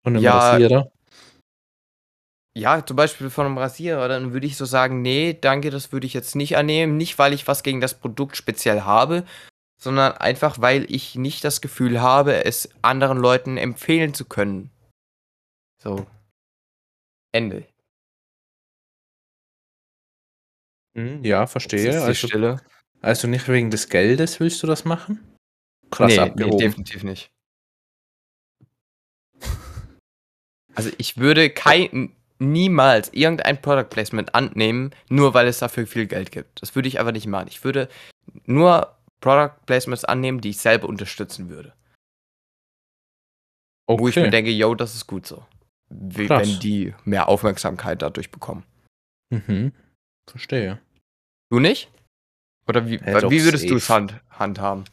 Und einem Ja. Rasierer. ja, zum Beispiel von einem Rasierer, dann würde ich so sagen, nee, danke, das würde ich jetzt nicht annehmen. Nicht, weil ich was gegen das Produkt speziell habe, sondern einfach, weil ich nicht das Gefühl habe, es anderen Leuten empfehlen zu können. So. Ende. Hm, Ja, verstehe. ist die Also, Stille. Also nicht wegen des Geldes willst du das machen? Krass nee, nee, abgehoben. definitiv nicht. Also ich würde kein, niemals irgendein Product Placement annehmen, nur weil es dafür viel Geld gibt. Das würde ich einfach nicht machen. Ich würde nur Product Placements annehmen, die ich selber unterstützen würde. Wo ich mir Okay. denke, yo, das ist gut so. Wie, wenn die mehr Aufmerksamkeit dadurch bekommen. Mhm. Verstehe. Du nicht? Oder wie, Ja, wie würdest du es hand, handhaben?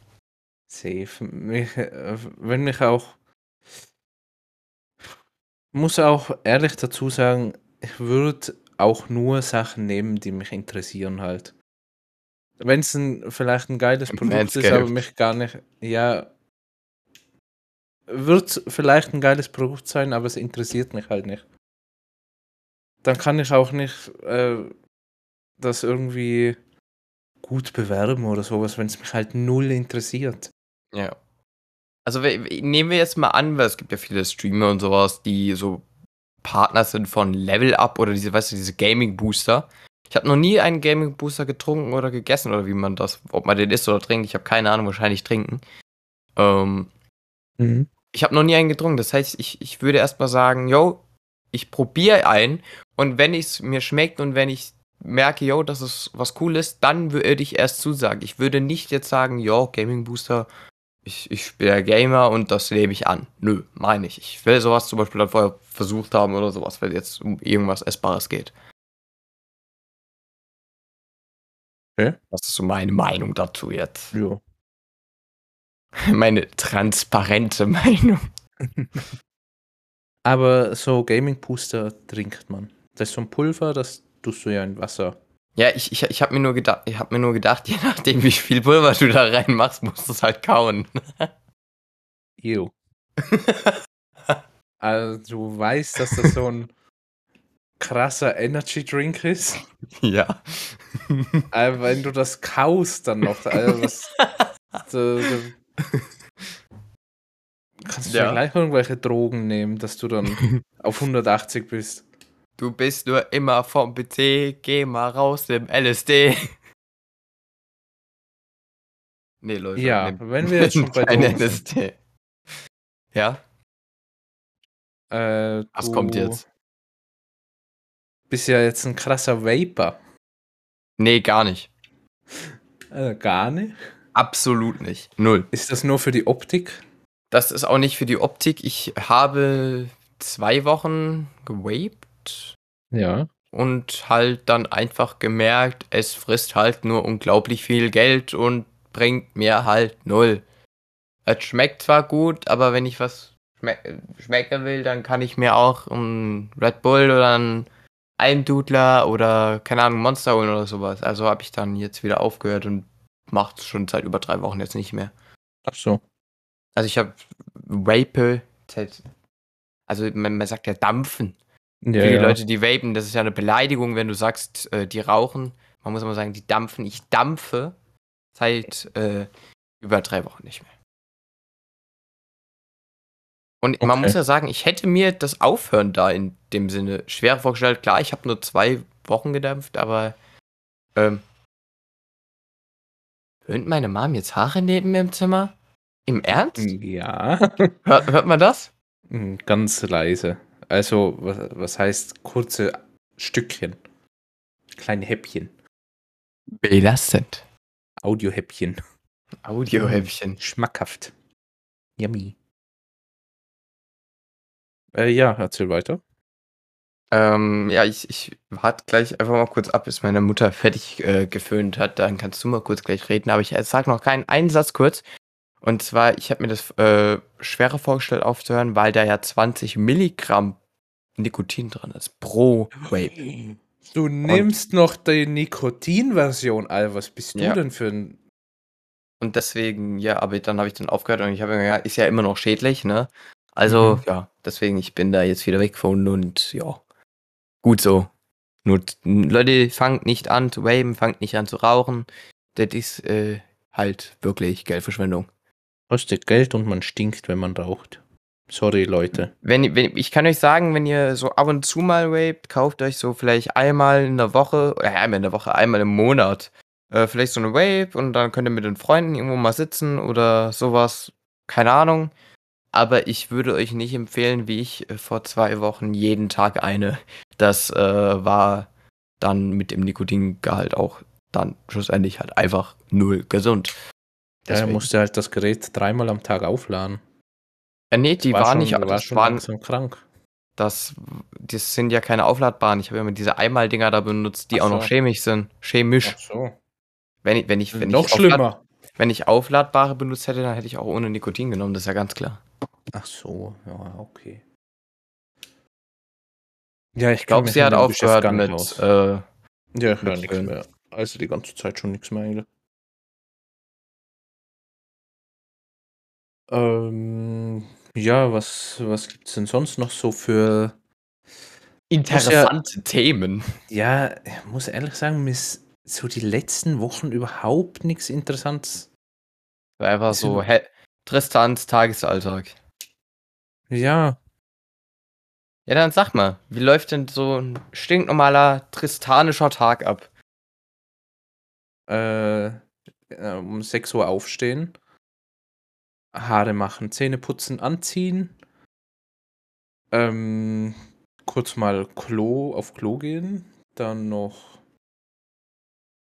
Safe. Mich, äh, wenn mich auch. Muss auch ehrlich dazu sagen, ich würde auch nur Sachen nehmen, die mich interessieren halt. Wenn es ein, vielleicht ein geiles Produkt ist, aber Manscaped. mich gar nicht. Ja. Wird vielleicht ein geiles Produkt sein, aber es interessiert mich halt nicht. Dann kann ich auch nicht äh, das irgendwie gut bewerben oder sowas, wenn es mich halt null interessiert. Ja. Also nehmen wir jetzt mal an, weil es gibt ja viele Streamer und sowas, die so Partner sind von Level Up oder diese, weißt du, diese Gaming Booster. Ich habe noch nie einen Gaming Booster getrunken oder gegessen oder wie man das, ob man den isst oder trinkt. Ich habe keine Ahnung, wahrscheinlich trinken. Ähm, ich habe noch nie einen getrunken. Das heißt, ich, ich würde erstmal sagen, yo, ich probiere einen und wenn es mir schmeckt und wenn ich merke, yo, das ist was Cooles, dann würde ich erst zusagen. Ich würde nicht jetzt sagen, yo, Gaming Booster, ich, ich bin der Gamer und das nehme ich an. Nö, meine ich. Ich will sowas zum Beispiel dann vorher versucht haben oder sowas, wenn es jetzt um irgendwas Essbares geht. Okay. Das ist so meine Meinung dazu jetzt. Ja. Meine transparente Meinung. Aber so Gaming Booster trinkt man. Das ist so ein Pulver, das tust du ja in Wasser. Ja, ich, ich, ich habe mir, nur gedacht, ich hab mir nur gedacht, je nachdem, wie viel Pulver du da reinmachst, musst du es halt kauen. Ew. also du weißt, dass das so ein krasser Energy Drink ist. ja. Aber wenn du das kaust dann noch, also das, da, da, kannst du ja. Ja. gleich irgendwelche Drogen nehmen, dass du dann auf 180 bist. Du bist nur immer vom PC, geh mal raus im LSD. Nee, Leute. Ja, nehmt wenn wir jetzt schon bei kein sind. LSD. Ja, Äh, was kommt jetzt? Bist ja jetzt ein krasser Vapor. Nee, gar nicht. Äh, gar nicht. Absolut nicht. Null. Ist das nur für die Optik? Das ist auch nicht für die Optik. Ich habe zwei Wochen gewaped Ja. und halt dann einfach gemerkt, es frisst halt nur unglaublich viel Geld und bringt mir halt null. Es schmeckt zwar gut, aber wenn ich was schme schmecken will, dann kann ich mir auch ein Red Bull oder ein Almdudler oder keine Ahnung, Monster holen oder sowas. Also habe ich dann jetzt wieder aufgehört und macht schon seit über drei Wochen jetzt nicht mehr. Ach so. Also ich habe Vape, also man, man sagt ja dampfen. Ja, Für die ja. Leute, die vapen, das ist ja eine Beleidigung, wenn du sagst, äh, die rauchen. Man muss immer sagen, die dampfen. Ich dampfe seit äh, über drei Wochen nicht mehr. Und man Okay. muss ja sagen, ich hätte mir das Aufhören da in dem Sinne schwer vorgestellt. Klar, ich habe nur zwei Wochen gedampft, aber ähm, Höhnt meine Mom jetzt Haare neben mir im Zimmer? Im Ernst? Ja. Hört, hört man das? Mm, Ganz leise. Also, was, was heißt kurze Stückchen? Kleine Häppchen. Belastend. Audiohäppchen. Audiohäppchen. Schmackhaft. Yummy. Äh, ja, erzähl weiter. Ähm, ja, ich, ich warte gleich einfach mal kurz ab, bis meine Mutter fertig äh, geföhnt hat. Dann kannst du mal kurz gleich reden. Aber ich äh, sag noch keinen einen Satz kurz. Und zwar, ich habe mir das äh, schwerer vorgestellt aufzuhören, weil da ja 20 Milligramm Nikotin drin ist pro Vape. Du nimmst noch die Nikotin-Version, Alter. Was bist du Ja. denn für ein. Und deswegen, ja, aber dann habe ich dann aufgehört und ich habe mir gedacht, ist ja immer noch schädlich, ne? Also, Mhm. ja, deswegen, ich bin da jetzt wieder weg von und ja, gut so. Nur, Leute, fangt nicht an zu waven, fangt nicht an zu rauchen. Das ist äh, halt wirklich Geldverschwendung. Kostet Geld und man stinkt, wenn man raucht. Sorry, Leute. Wenn, wenn, ich kann euch sagen, wenn ihr so ab und zu mal vapet, kauft euch so vielleicht einmal in der Woche, oder einmal in der Woche, einmal im Monat, äh, vielleicht so eine Vape und dann könnt ihr mit den Freunden irgendwo mal sitzen oder sowas. Keine Ahnung. Aber ich würde euch nicht empfehlen, wie ich äh, vor zwei Wochen jeden Tag eine. Das äh, war dann mit dem Nikotingehalt auch dann schlussendlich halt einfach null gesund. Da Deswegen- musste halt das Gerät dreimal am Tag aufladen. Äh, nee, die war, schon, nicht, war das schon waren, langsam krank. Das, das sind ja keine aufladbaren. Ich habe immer diese Einmaldinger da benutzt, die Ach auch noch so. chemisch sind. Chemisch. Ach so. Wenn ich, wenn ich, wenn Noch ich schlimmer. wenn ich aufladbare benutzt hätte, dann hätte ich auch ohne Nikotin genommen, das ist ja ganz klar. Ach so, ja, okay. Ja, ich glaube, sie hat aufgehört mit, äh, Ja, ich höre nichts mehr. Also die ganze Zeit schon nichts mehr eigentlich. Ähm, ja, was, was gibt es denn sonst noch so für. interessante Themen. Ja, ich muss ehrlich sagen, mir ist so die letzten Wochen überhaupt nichts Interessantes. Einfach so hä- Tristans Tagesalltag. Ja, Ja, dann sag mal, wie läuft denn so ein stinknormaler tristanischer Tag ab? äh, um 6 Uhr aufstehen, Haare machen, Zähne putzen, anziehen, ähm, kurz mal Klo auf Klo gehen, dann noch,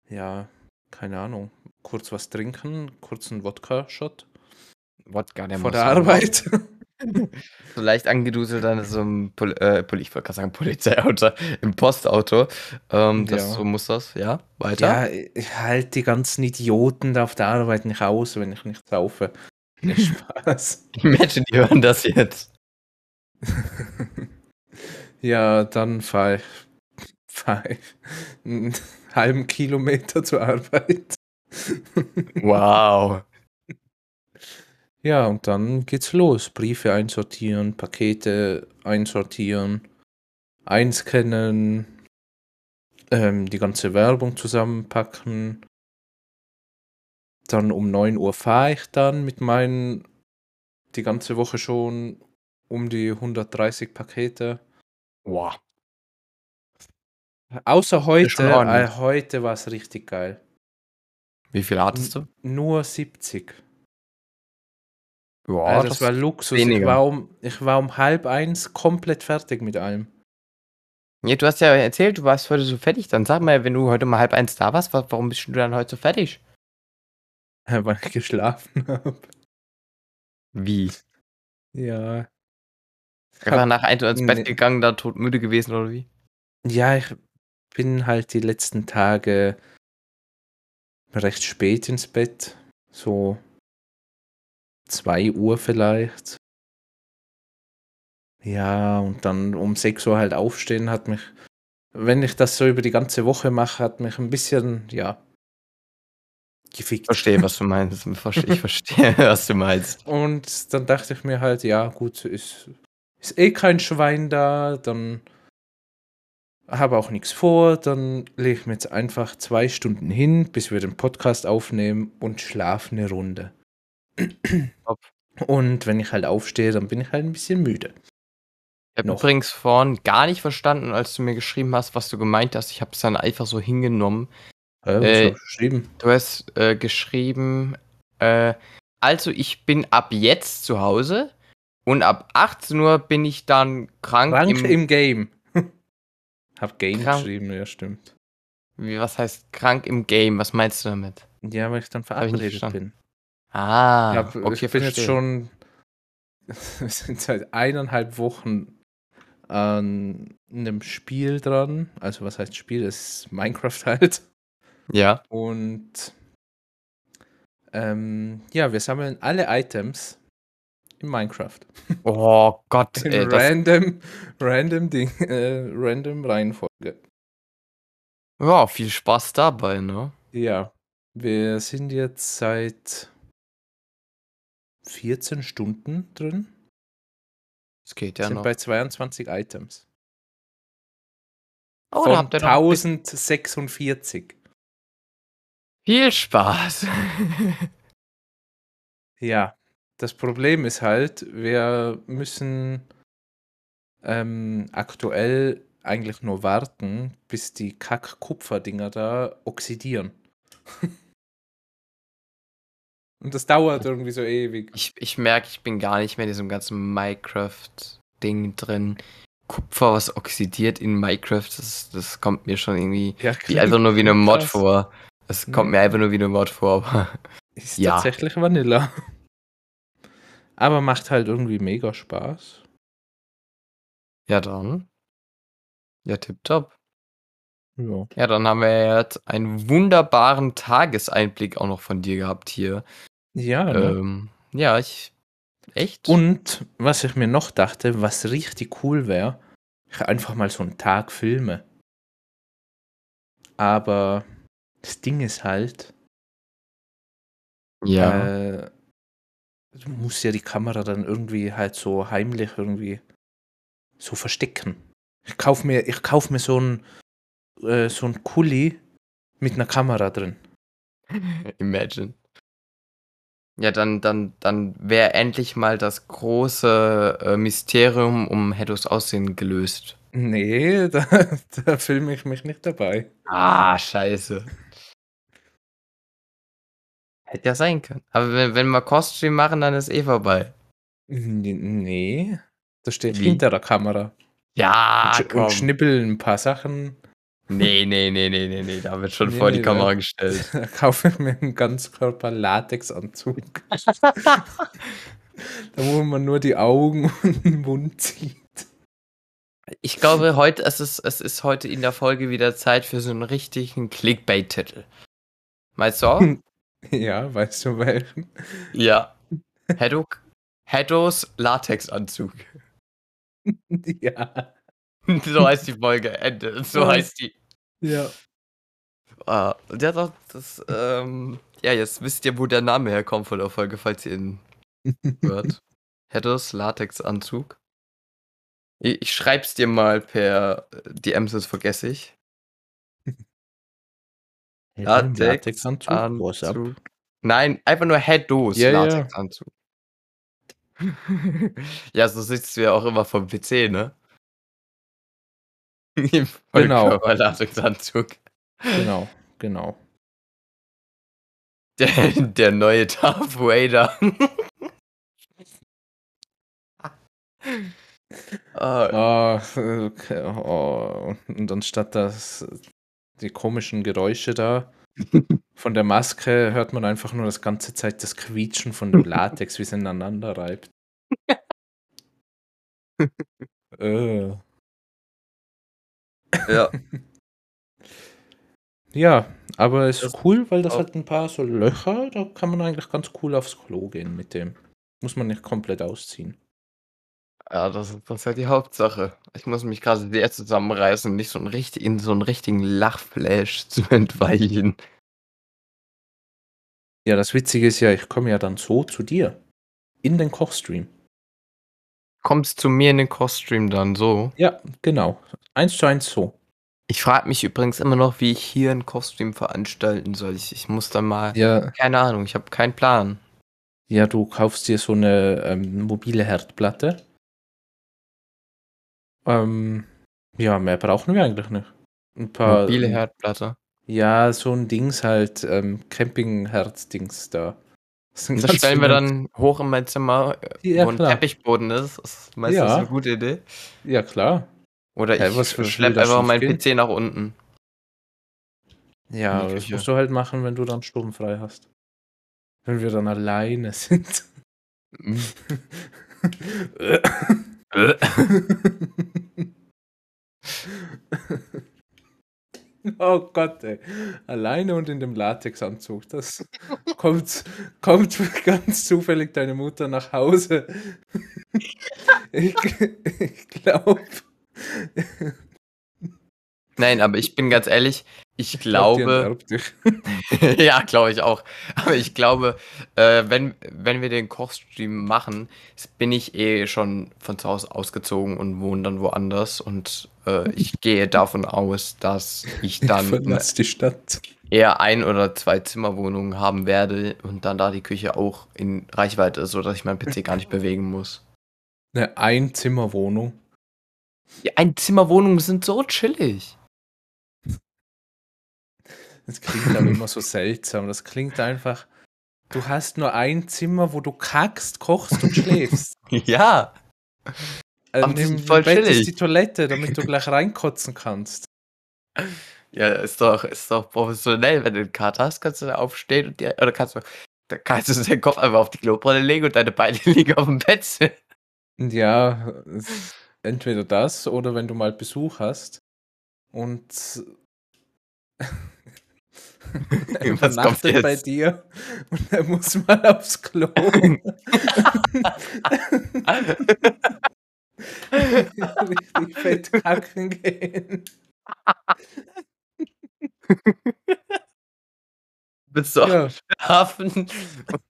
ja, keine Ahnung, kurz was trinken, kurz einen Wodka-Shot Wodka, der vor der Arbeit. So leicht angeduselt dann so im Pol äh, Pol ich wollte gerade sagen Polizeiauto, im Postauto. Ähm, das, Ja. So muss das, ja. Weiter. ja, ich halte die ganzen Idioten da auf der Arbeit nicht aus, wenn ich nicht saufe. Nicht Spaß. Imagine, die hören das jetzt. ja, dann fahre ich, fahr ich einen halben Kilometer zur Arbeit. Wow. ja, und dann geht's los. Briefe einsortieren, Pakete einsortieren, einscannen, ähm, die ganze Werbung zusammenpacken. Dann um 9 Uhr fahre ich dann mit meinen, die ganze Woche schon um die 130 Pakete. Wow. Außer heute, äh, heute war es richtig geil. Wie viel hattest du? Nur 70. Ja, Also das, war Luxus. Ich war, um, ich war um halb eins komplett fertig mit allem. Ja, du hast ja erzählt, du warst heute so fertig. Dann sag mal, wenn du heute mal halb eins da warst, wa- warum bist du dann heute so fertig? Weil ich geschlafen habe. Wie? Ja. Einfach nach eins Uhr ins Bett gegangen, da todmüde gewesen oder wie? Ja, ich bin halt die letzten Tage recht spät ins Bett. So 2 Uhr vielleicht. Ja, und dann um 6 Uhr halt aufstehen hat mich, wenn ich das so über die ganze Woche mache, hat mich ein bisschen, ja, gefickt. Ich verstehe, was du meinst. Ich verstehe, was du meinst. Und dann dachte ich mir halt, ja, gut, ist, ist eh kein Schwein da, dann habe auch nichts vor, dann lege ich mir jetzt einfach zwei Stunden hin, bis wir den Podcast aufnehmen und schlafe eine Runde. Und wenn ich halt aufstehe, dann bin ich halt ein bisschen müde. Ich habe übrigens vorhin gar nicht verstanden, als du mir geschrieben hast, was du gemeint hast. Ich habe es dann einfach so hingenommen. Was Äh, ich geschrieben? Du hast äh, geschrieben, äh, also ich bin ab jetzt zu Hause und ab 18 Uhr bin ich dann krank, Krank im, im, Game. hab Game Krank. geschrieben, ja, stimmt. Wie, was heißt krank im Game? Was meinst du damit? Ja, weil ich dann ich verabredet verstanden. bin. Ah, ich, hab, okay, ich bin jetzt verstehe. schon wir sind seit eineinhalb Wochen an einem Spiel dran. Also was heißt Spiel? Es ist Minecraft halt. Ja. Und ähm, ja, wir sammeln alle Items in Minecraft. Oh Gott, In ey, das, random, random Ding, äh, random Reihenfolge. ja, viel Spaß dabei, ne? Ja, wir sind jetzt seit 14 Stunden drin. Es geht ja sind noch. bei 22 Items. Oh, da Von habt ihr noch ein bisschen 1046. viel Spaß. Ja, das Problem ist halt, wir müssen ähm, aktuell eigentlich nur warten, bis die Kack-Kupfer-Dinger da oxidieren. Und das dauert irgendwie so ewig. Ich, ich merke, ich bin gar nicht mehr in diesem ganzen Minecraft-Ding drin. Kupfer, was oxidiert in Minecraft, das, das kommt mir schon irgendwie Ja, wie einfach nur wie eine Mod krass. vor. Es kommt mir einfach nur wie eine Mod vor, aber Ist Ja. tatsächlich Vanilla. Aber macht halt irgendwie mega Spaß. ja dann. Ja, tipptopp. Ja. Ja, dann haben wir jetzt einen wunderbaren Tageseinblick auch noch von dir gehabt hier. Ja, ne? Ähm, ja, ich. Echt? Und was ich mir noch dachte, was richtig cool wäre, ich einfach mal so einen Tag filme. Aber das Ding ist halt, ja. äh, du musst ja die Kamera dann irgendwie halt so heimlich irgendwie so verstecken. Ich kauf mir, ich kauf mir so ein äh, so ein Kuli mit einer Kamera drin. Imagine. Ja, dann, dann, dann wäre endlich mal das große äh, Mysterium um Heddos Aussehen gelöst. Nee, da, da filme ich mich nicht dabei. Ah, scheiße. Hätte ja sein können. Aber wenn, wenn wir Costream machen, dann ist eh vorbei. Nee, nee. Da steht Wie? hinter der Kamera. Ja, und, und schnippeln ein paar Sachen. Nee, nee, nee, nee, nee, nee. Da wird schon Nee, vor die nee, Kamera da- gestellt. Da kaufe ich mir einen Ganzkörper-Latexanzug. Da wo man nur die Augen und den Mund sieht. Ich glaube, heute, es ist, es ist heute in der Folge wieder Zeit für so einen richtigen Clickbait-Titel. Meinst du auch? Ja, weißt du welchen? ja. Heddo, Heddos Latexanzug. Ja. so heißt die Folge. Ende. So heißt die. Ja. Ah, ja, doch, das, ähm, ja, jetzt wisst ihr, wo der Name herkommt von der Folge, falls ihr ihn hört. Heddos Latexanzug. Ich, ich schreib's dir mal per äh, DM, sonst vergesse ich. Latexanzug. What's up? Anzug. Nein, einfach nur Heddos Ja, ja. Latexanzug. ja, so sitzt du ja auch immer vom PC, ne? Genau. Vollkörper-Latexanzug. Genau, genau. Der, der neue Darth Vader. Ah, Ah, okay. oh. Und anstatt das, die komischen Geräusche da von der Maske hört man einfach nur das ganze Zeit das Quietschen von dem Latex, wie es ineinander reibt. äh. ja. Ja, aber es Das- ist cool, weil das hat ein paar so Löcher, da kann man eigentlich ganz cool aufs Klo gehen mit dem. Muss man nicht komplett ausziehen. Ja, das, ist- das ist halt die Hauptsache. Ich muss mich gerade sehr zusammenreißen, nicht so einen richtig, in so einen richtigen Lachflash zu entweichen. Ja, das Witzige ist ja, ich komme ja dann so zu dir. In den Kochstream. Kommst zu mir in den Costream dann so? Ja, genau. Eins zu eins so. Ich frage mich übrigens immer noch, wie ich hier einen Costream veranstalten soll. Ich, ich muss dann mal. Ja, Keine Ahnung, ich habe keinen Plan. ja, du kaufst dir so eine ähm, mobile Herdplatte. Ähm, ja, mehr brauchen wir eigentlich nicht. Ein paar. Mobile Herdplatte. Ja, so ein Dings halt, ähm, Campingherd-Dings da. Das Das stellen wir dann hoch in mein Zimmer, Ja, wo ein klar. Teppichboden ist. Das ist meistens Ja. eine gute Idee. Ja, klar. Oder Hä, ich was- was will schlepp da einfach meinen schiefgehen? PC nach unten. Ja, das musst du halt machen, wenn du dann sturmfrei hast. Wenn wir dann alleine sind. Mhm. Oh Gott, ey. Alleine und in dem Latexanzug. Das kommt, kommt ganz zufällig deine Mutter nach Hause. Ich, ich glaube. Nein, aber ich bin ganz ehrlich, ich glaube, ja, glaube ich auch. Aber ich glaube, äh, wenn, wenn wir den Kochstream machen, bin ich eh schon von zu Hause ausgezogen und wohne dann woanders. Und äh, ich gehe davon aus, dass ich dann Stadt. eher ein oder zwei Zimmerwohnungen haben werde und dann da die Küche auch in Reichweite ist, sodass ich meinen PC gar nicht bewegen muss. Eine Einzimmerwohnung. Die Einzimmerwohnungen sind so chillig. Das klingt aber immer so seltsam. Das klingt einfach. Du hast nur ein Zimmer, wo du kackst, kochst und schläfst. Ja. Also Aber sind voll dem Bett chillig. ist die Toilette, damit du gleich reinkotzen kannst. Ja, ist doch, ist doch professionell. Wenn du einen Kater hast, kannst du da aufstehen und dir, oder kannst du, da kannst du deinen Kopf einfach auf die Klobrille legen und deine Beine liegen auf dem Bett. Ja, entweder das oder wenn du mal Besuch hast und Was kommt übernachtet bei jetzt? dir und er muss mal aufs Klo. Richtig fett kacken gehen. Du Ja, und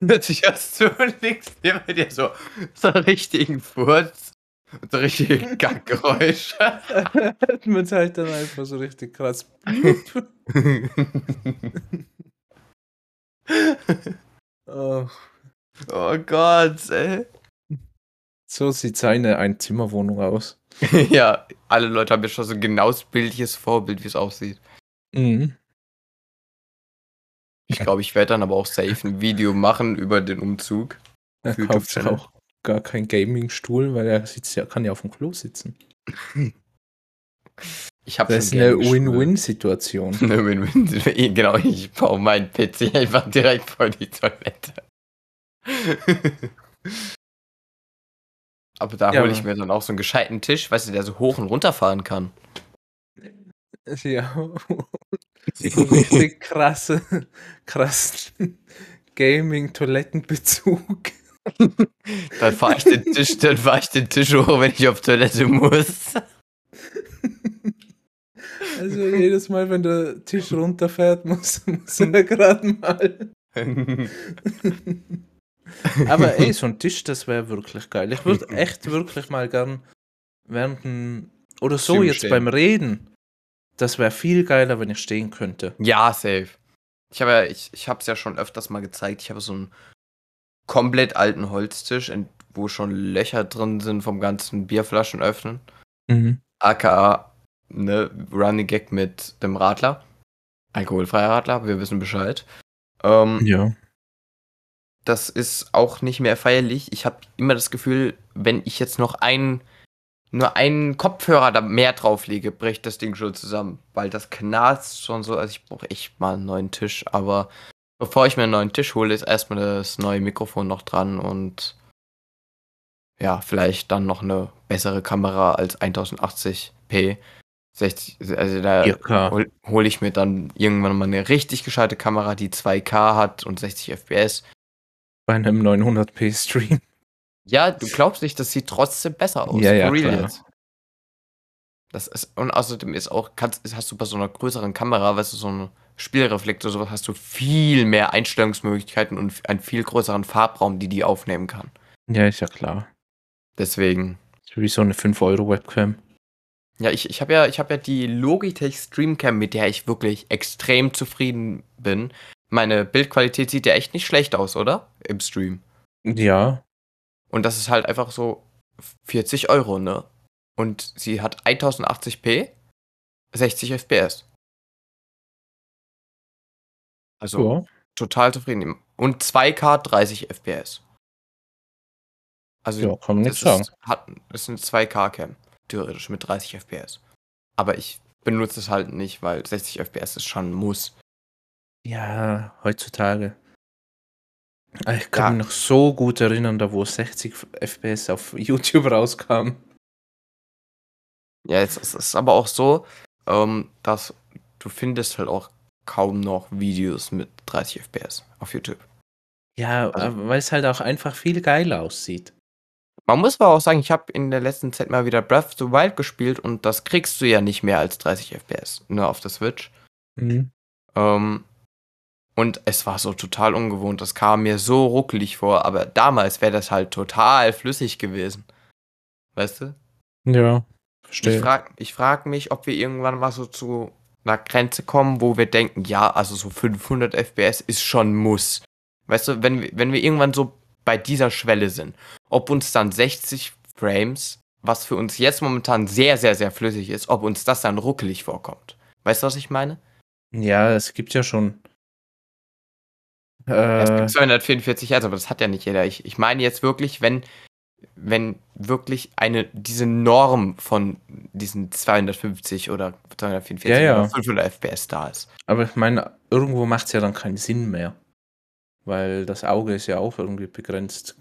plötzlich hörst du links neben dir so, so einen richtigen Furz und so richtige Kackgeräusche. man halt dann einfach so richtig krass. Oh, oh Gott, ey. so sieht seine Einzimmerwohnung aus. Ja, alle Leute haben ja schon so ein genaues bildliches Vorbild, wie es aussieht. Mhm. Ich glaube, ich werde dann aber auch safe ein Video machen über den Umzug. Auf kauft auch gar keinen Gaming-Stuhl, weil er sitzt ja, kann ja auf dem Klo sitzen. Ich Das ist eine Win-Win-Situation. Eine Win-Win. Genau, ich baue meinen PC einfach direkt vor die Toilette. Aber da Ja, hole ich mir dann auch so einen gescheiten Tisch, weißt du, der so hoch und runter fahren kann. Ja, so richtig krasse, krassen Gaming-Toilettenbezug. Dann fahre ich den Tisch, dann fahre ich den Tisch hoch, wenn ich auf Toilette muss. Also jedes Mal, wenn der Tisch runterfährt, muss, muss er gerade mal. Aber ey, so ein Tisch, das wäre wirklich geil. Ich würde echt wirklich mal gern während dem, oder so Stream jetzt stehen. beim Reden, das wäre viel geiler, wenn ich stehen könnte. Ja, safe. Ich habe ja, ich, ich habe es ja schon öfters mal gezeigt. Ich habe so einen komplett alten Holztisch, in, wo schon Löcher drin sind vom ganzen Bierflaschen öffnen. aka ne Running Gag mit dem Radler. Alkoholfreier Radler, wir wissen Bescheid. Ähm, Ja. Das ist auch nicht mehr feierlich. Ich habe immer das Gefühl, wenn ich jetzt noch einen, nur einen Kopfhörer da mehr drauflege, bricht das Ding schon zusammen. Weil das knarzt schon so, also ich brauche echt mal einen neuen Tisch. Aber bevor ich mir einen neuen Tisch hole, ist erstmal das neue Mikrofon noch dran und ja, vielleicht dann noch eine bessere Kamera als 1080p. 60, also da 4K. hol, hole ich mir dann irgendwann mal eine richtig gescheite Kamera, die 2K hat und 60 FPS. Bei einem 900p Stream. Ja, du glaubst nicht, das sieht trotzdem besser aus. Ja, ja, klar. jetzt. Das ist, und außerdem ist auch, kannst, hast du bei so einer größeren Kamera, weißt du, so ein Spielreflektor, sowas, hast du viel mehr Einstellungsmöglichkeiten und einen viel größeren Farbraum, die die aufnehmen kann. Ja, ist ja klar. Deswegen. Ist Wie so eine 5-Euro-Webcam. Ja, ich, ich habe ja, ich hab ja die Logitech Streamcam, mit der ich wirklich extrem zufrieden bin. Meine Bildqualität sieht ja echt nicht schlecht aus, oder? Im Stream. Ja. Und das ist halt einfach so 40 Euro, ne? Und sie hat 1080p, 60 FPS. Also ja. total zufrieden. Und 2K 30 FPS. Also Ja, kann man das nichts sagen. ist, hat, ist eine 2K-Cam, theoretisch mit 30 FPS. Aber ich benutze es halt nicht, weil 60 FPS ist schon ein Muss. Ja, heutzutage. Ah, ich kann Ja. mich noch so gut erinnern, da wo 60 FPS auf YouTube rauskam. Ja, jetzt ist es aber auch so, ähm, dass du findest halt auch kaum noch Videos mit 30 FPS auf YouTube. Ja, Also äh, weil es halt auch einfach viel geiler aussieht. Man muss aber auch sagen, ich habe in der letzten Zeit mal wieder Breath of the Wild gespielt und das kriegst du ja nicht mehr als 30 FPS, nur auf der Switch. Ähm, und es war so total ungewohnt. Das kam mir so ruckelig vor, aber damals wäre das halt total flüssig gewesen. Weißt du? Ja, Ich verstehe. frage ich frag mich, ob wir irgendwann mal so zu einer Grenze kommen, wo wir denken, ja, also so 500 FPS ist schon Muss. Weißt du, wenn, wir- wenn wir irgendwann so bei dieser Schwelle sind, ob uns dann 60 Frames, was für uns jetzt momentan sehr, sehr, sehr flüssig ist, ob uns das dann ruckelig vorkommt. Weißt du, was ich meine? Ja, es gibt ja schon. Ja, es Äh, gibt 244 Hertz, aber das hat ja nicht jeder. Ich, ich meine jetzt wirklich, wenn, wenn wirklich eine, diese Norm von diesen 250 oder 244 Ja, ja. oder 500 FPS da ist. aber ich meine, irgendwo macht es ja dann keinen Sinn mehr. Weil das Auge ist ja auch irgendwie begrenzt.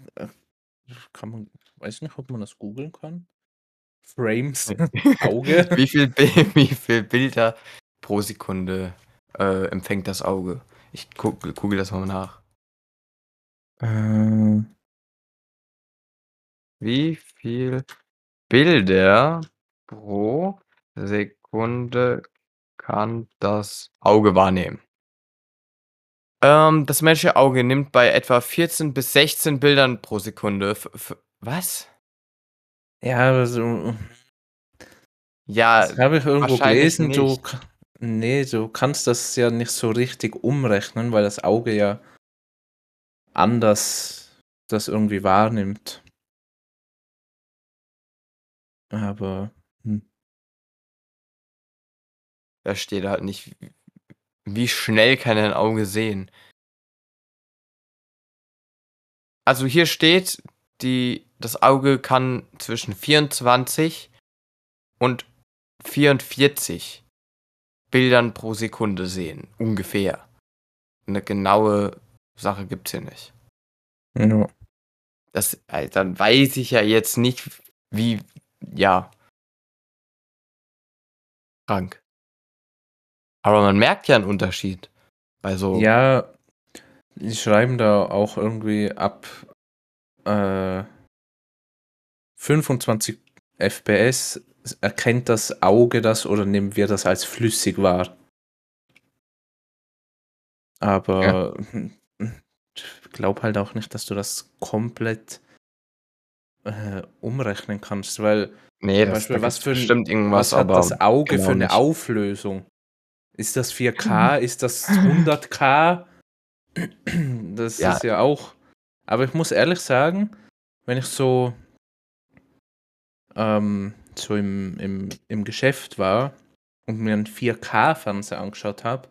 Kann man, weiß nicht, ob man das googeln kann. Frames, Auge. wie, viel, wie viel Bilder pro Sekunde äh, empfängt das Auge? Ich gucke google das mal nach. Äh, Wie viel Bilder pro Sekunde kann das Auge wahrnehmen? Ähm, das menschliche Auge nimmt bei etwa 14 bis 16 Bildern pro Sekunde. F f was? ja, also, Ja, das habe ich irgendwo wahrscheinlich gelesen. Du, nicht. nee, du kannst das ja nicht so richtig umrechnen, weil das Auge ja anders das irgendwie wahrnimmt. Aber hm. da steht halt nicht, wie- schnell kann ein Auge sehen. Also hier steht, die, das Auge kann zwischen 24 und 44 Bildern pro Sekunde sehen. Ungefähr. Eine genaue Sache gibt's hier nicht. ja. Das, äh, dann weiß ich ja jetzt nicht, wie, ja. Krank. Aber man merkt ja einen Unterschied. Also, Ja, die schreiben da auch irgendwie ab äh, 25 FPS erkennt das Auge das oder nehmen wir das als flüssig wahr. Aber ich glaube halt auch nicht, dass du das komplett äh, umrechnen kannst, weil nee, zum das, Beispiel, was für ein- irgendwas, was hat aber das Auge genau für eine nicht. Auflösung? Ist das 4K? Ist das 100K? Das Ja. ist ja auch. Aber ich muss ehrlich sagen, wenn ich so, ähm, so im, im, im Geschäft war und mir einen 4K-Fernseher angeschaut habe,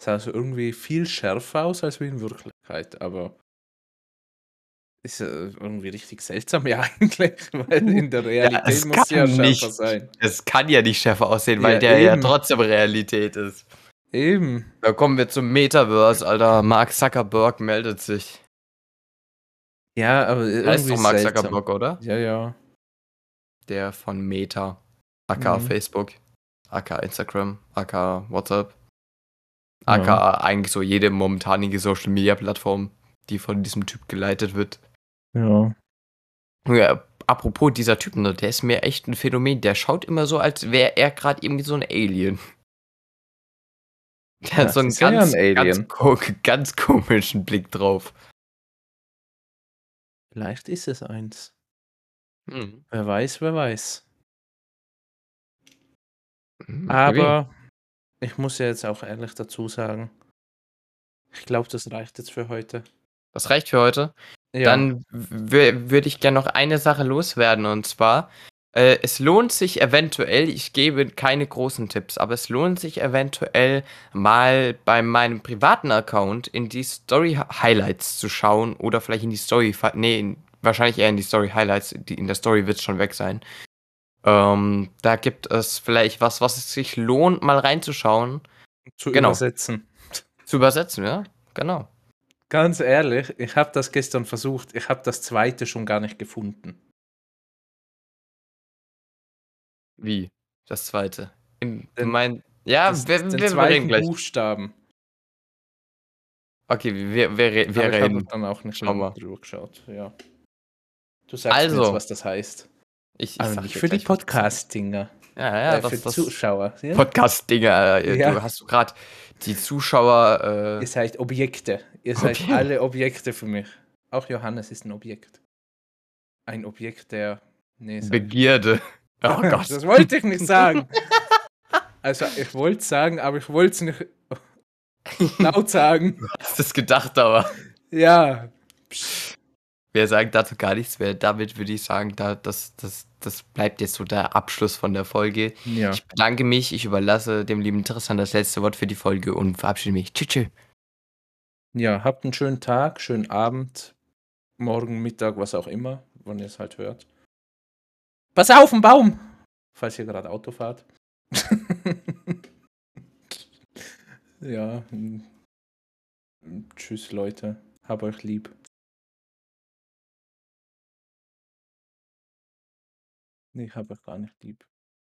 sah es irgendwie viel schärfer aus als wie in Wirklichkeit. Aber ist ja irgendwie richtig seltsam ja eigentlich, weil in der Realität es muss ja schärfer nicht. sein. Es kann ja nicht schärfer aussehen, weil Ja, der ja eben. trotzdem Realität ist. Eben. Da kommen wir zum Metaverse, Alter. Mark Zuckerberg meldet sich. Ja, aber Heißt irgendwie doch Mark seltsam. Zuckerberg, oder? Ja, ja. Der von Meta. aka Mhm. Facebook. aka Instagram. aka WhatsApp. Ja. aka eigentlich so jede momentanige Social Media Plattform, die von diesem Typ geleitet wird. Ja. Ja, apropos dieser Typ, ne, der ist mir echt ein Phänomen. Der schaut immer so, als wäre er gerade irgendwie so ein Alien. Der hat Das so einen ist ja ganz, ein. Ganz, ganz komischen Blick drauf. Vielleicht ist es eins. Hm. Wer weiß, wer weiß. Hm, Aber ich muss ja jetzt auch ehrlich dazu sagen, ich glaube, das reicht jetzt für heute. Das reicht für heute. Ja. Dann würde ich gerne noch eine Sache loswerden und zwar, äh, es lohnt sich eventuell, ich gebe keine großen Tipps, aber es lohnt sich eventuell mal bei meinem privaten Account in die Story Highlights zu schauen oder vielleicht in die Story, nee, in, wahrscheinlich eher in die Story Highlights, in der Story wird es schon weg sein. Ähm, da gibt es vielleicht was, was es sich lohnt, mal reinzuschauen, zu genau. übersetzen. zu übersetzen, ja, genau. Ganz ehrlich, ich habe das gestern versucht. Ich habe das zweite schon gar nicht gefunden. Wie? Das zweite? Im Den- mein ja, das, wir, den wir, zweiten reden gleich. Buchstaben. Okay, wir, wir, wir Aber ich habe reden. dann auch nicht mal. drüber geschaut. Ja. Du sagst Also. jetzt, was das heißt. Ich, ich sag nicht für die gleich, Ja, ja, äh, das, für das Zuschauer. Ja? Podcast-Dinger. äh, Ja. Du hast gerade die Zuschauer. Ihr Äh, seid Objekte. Ihr seid Okay. alle Objekte für mich. Auch Johannes ist ein Objekt. Ein Objekt der. Nee, Begierde. Oh Gott. Das wollte ich nicht sagen. Also, ich wollte es sagen, aber ich wollte es nicht laut sagen. hast es gedacht, aber Ja. Wir sagen dazu gar nichts mehr. Damit würde ich sagen, da, das, das, das bleibt jetzt so der Abschluss von der Folge. Ja. Ich bedanke mich, ich überlasse dem lieben Tristan das letzte Wort für die Folge und verabschiede mich. Tschüss. tschüss. Ja, habt einen schönen Tag, schönen Abend, morgen, Mittag, was auch immer, wann ihr es halt hört. Pass auf, ein Baum! Falls ihr gerade Auto fahrt. ja. Tschüss, Leute. Hab euch lieb. Nee, ich hab euch gar nicht lieb.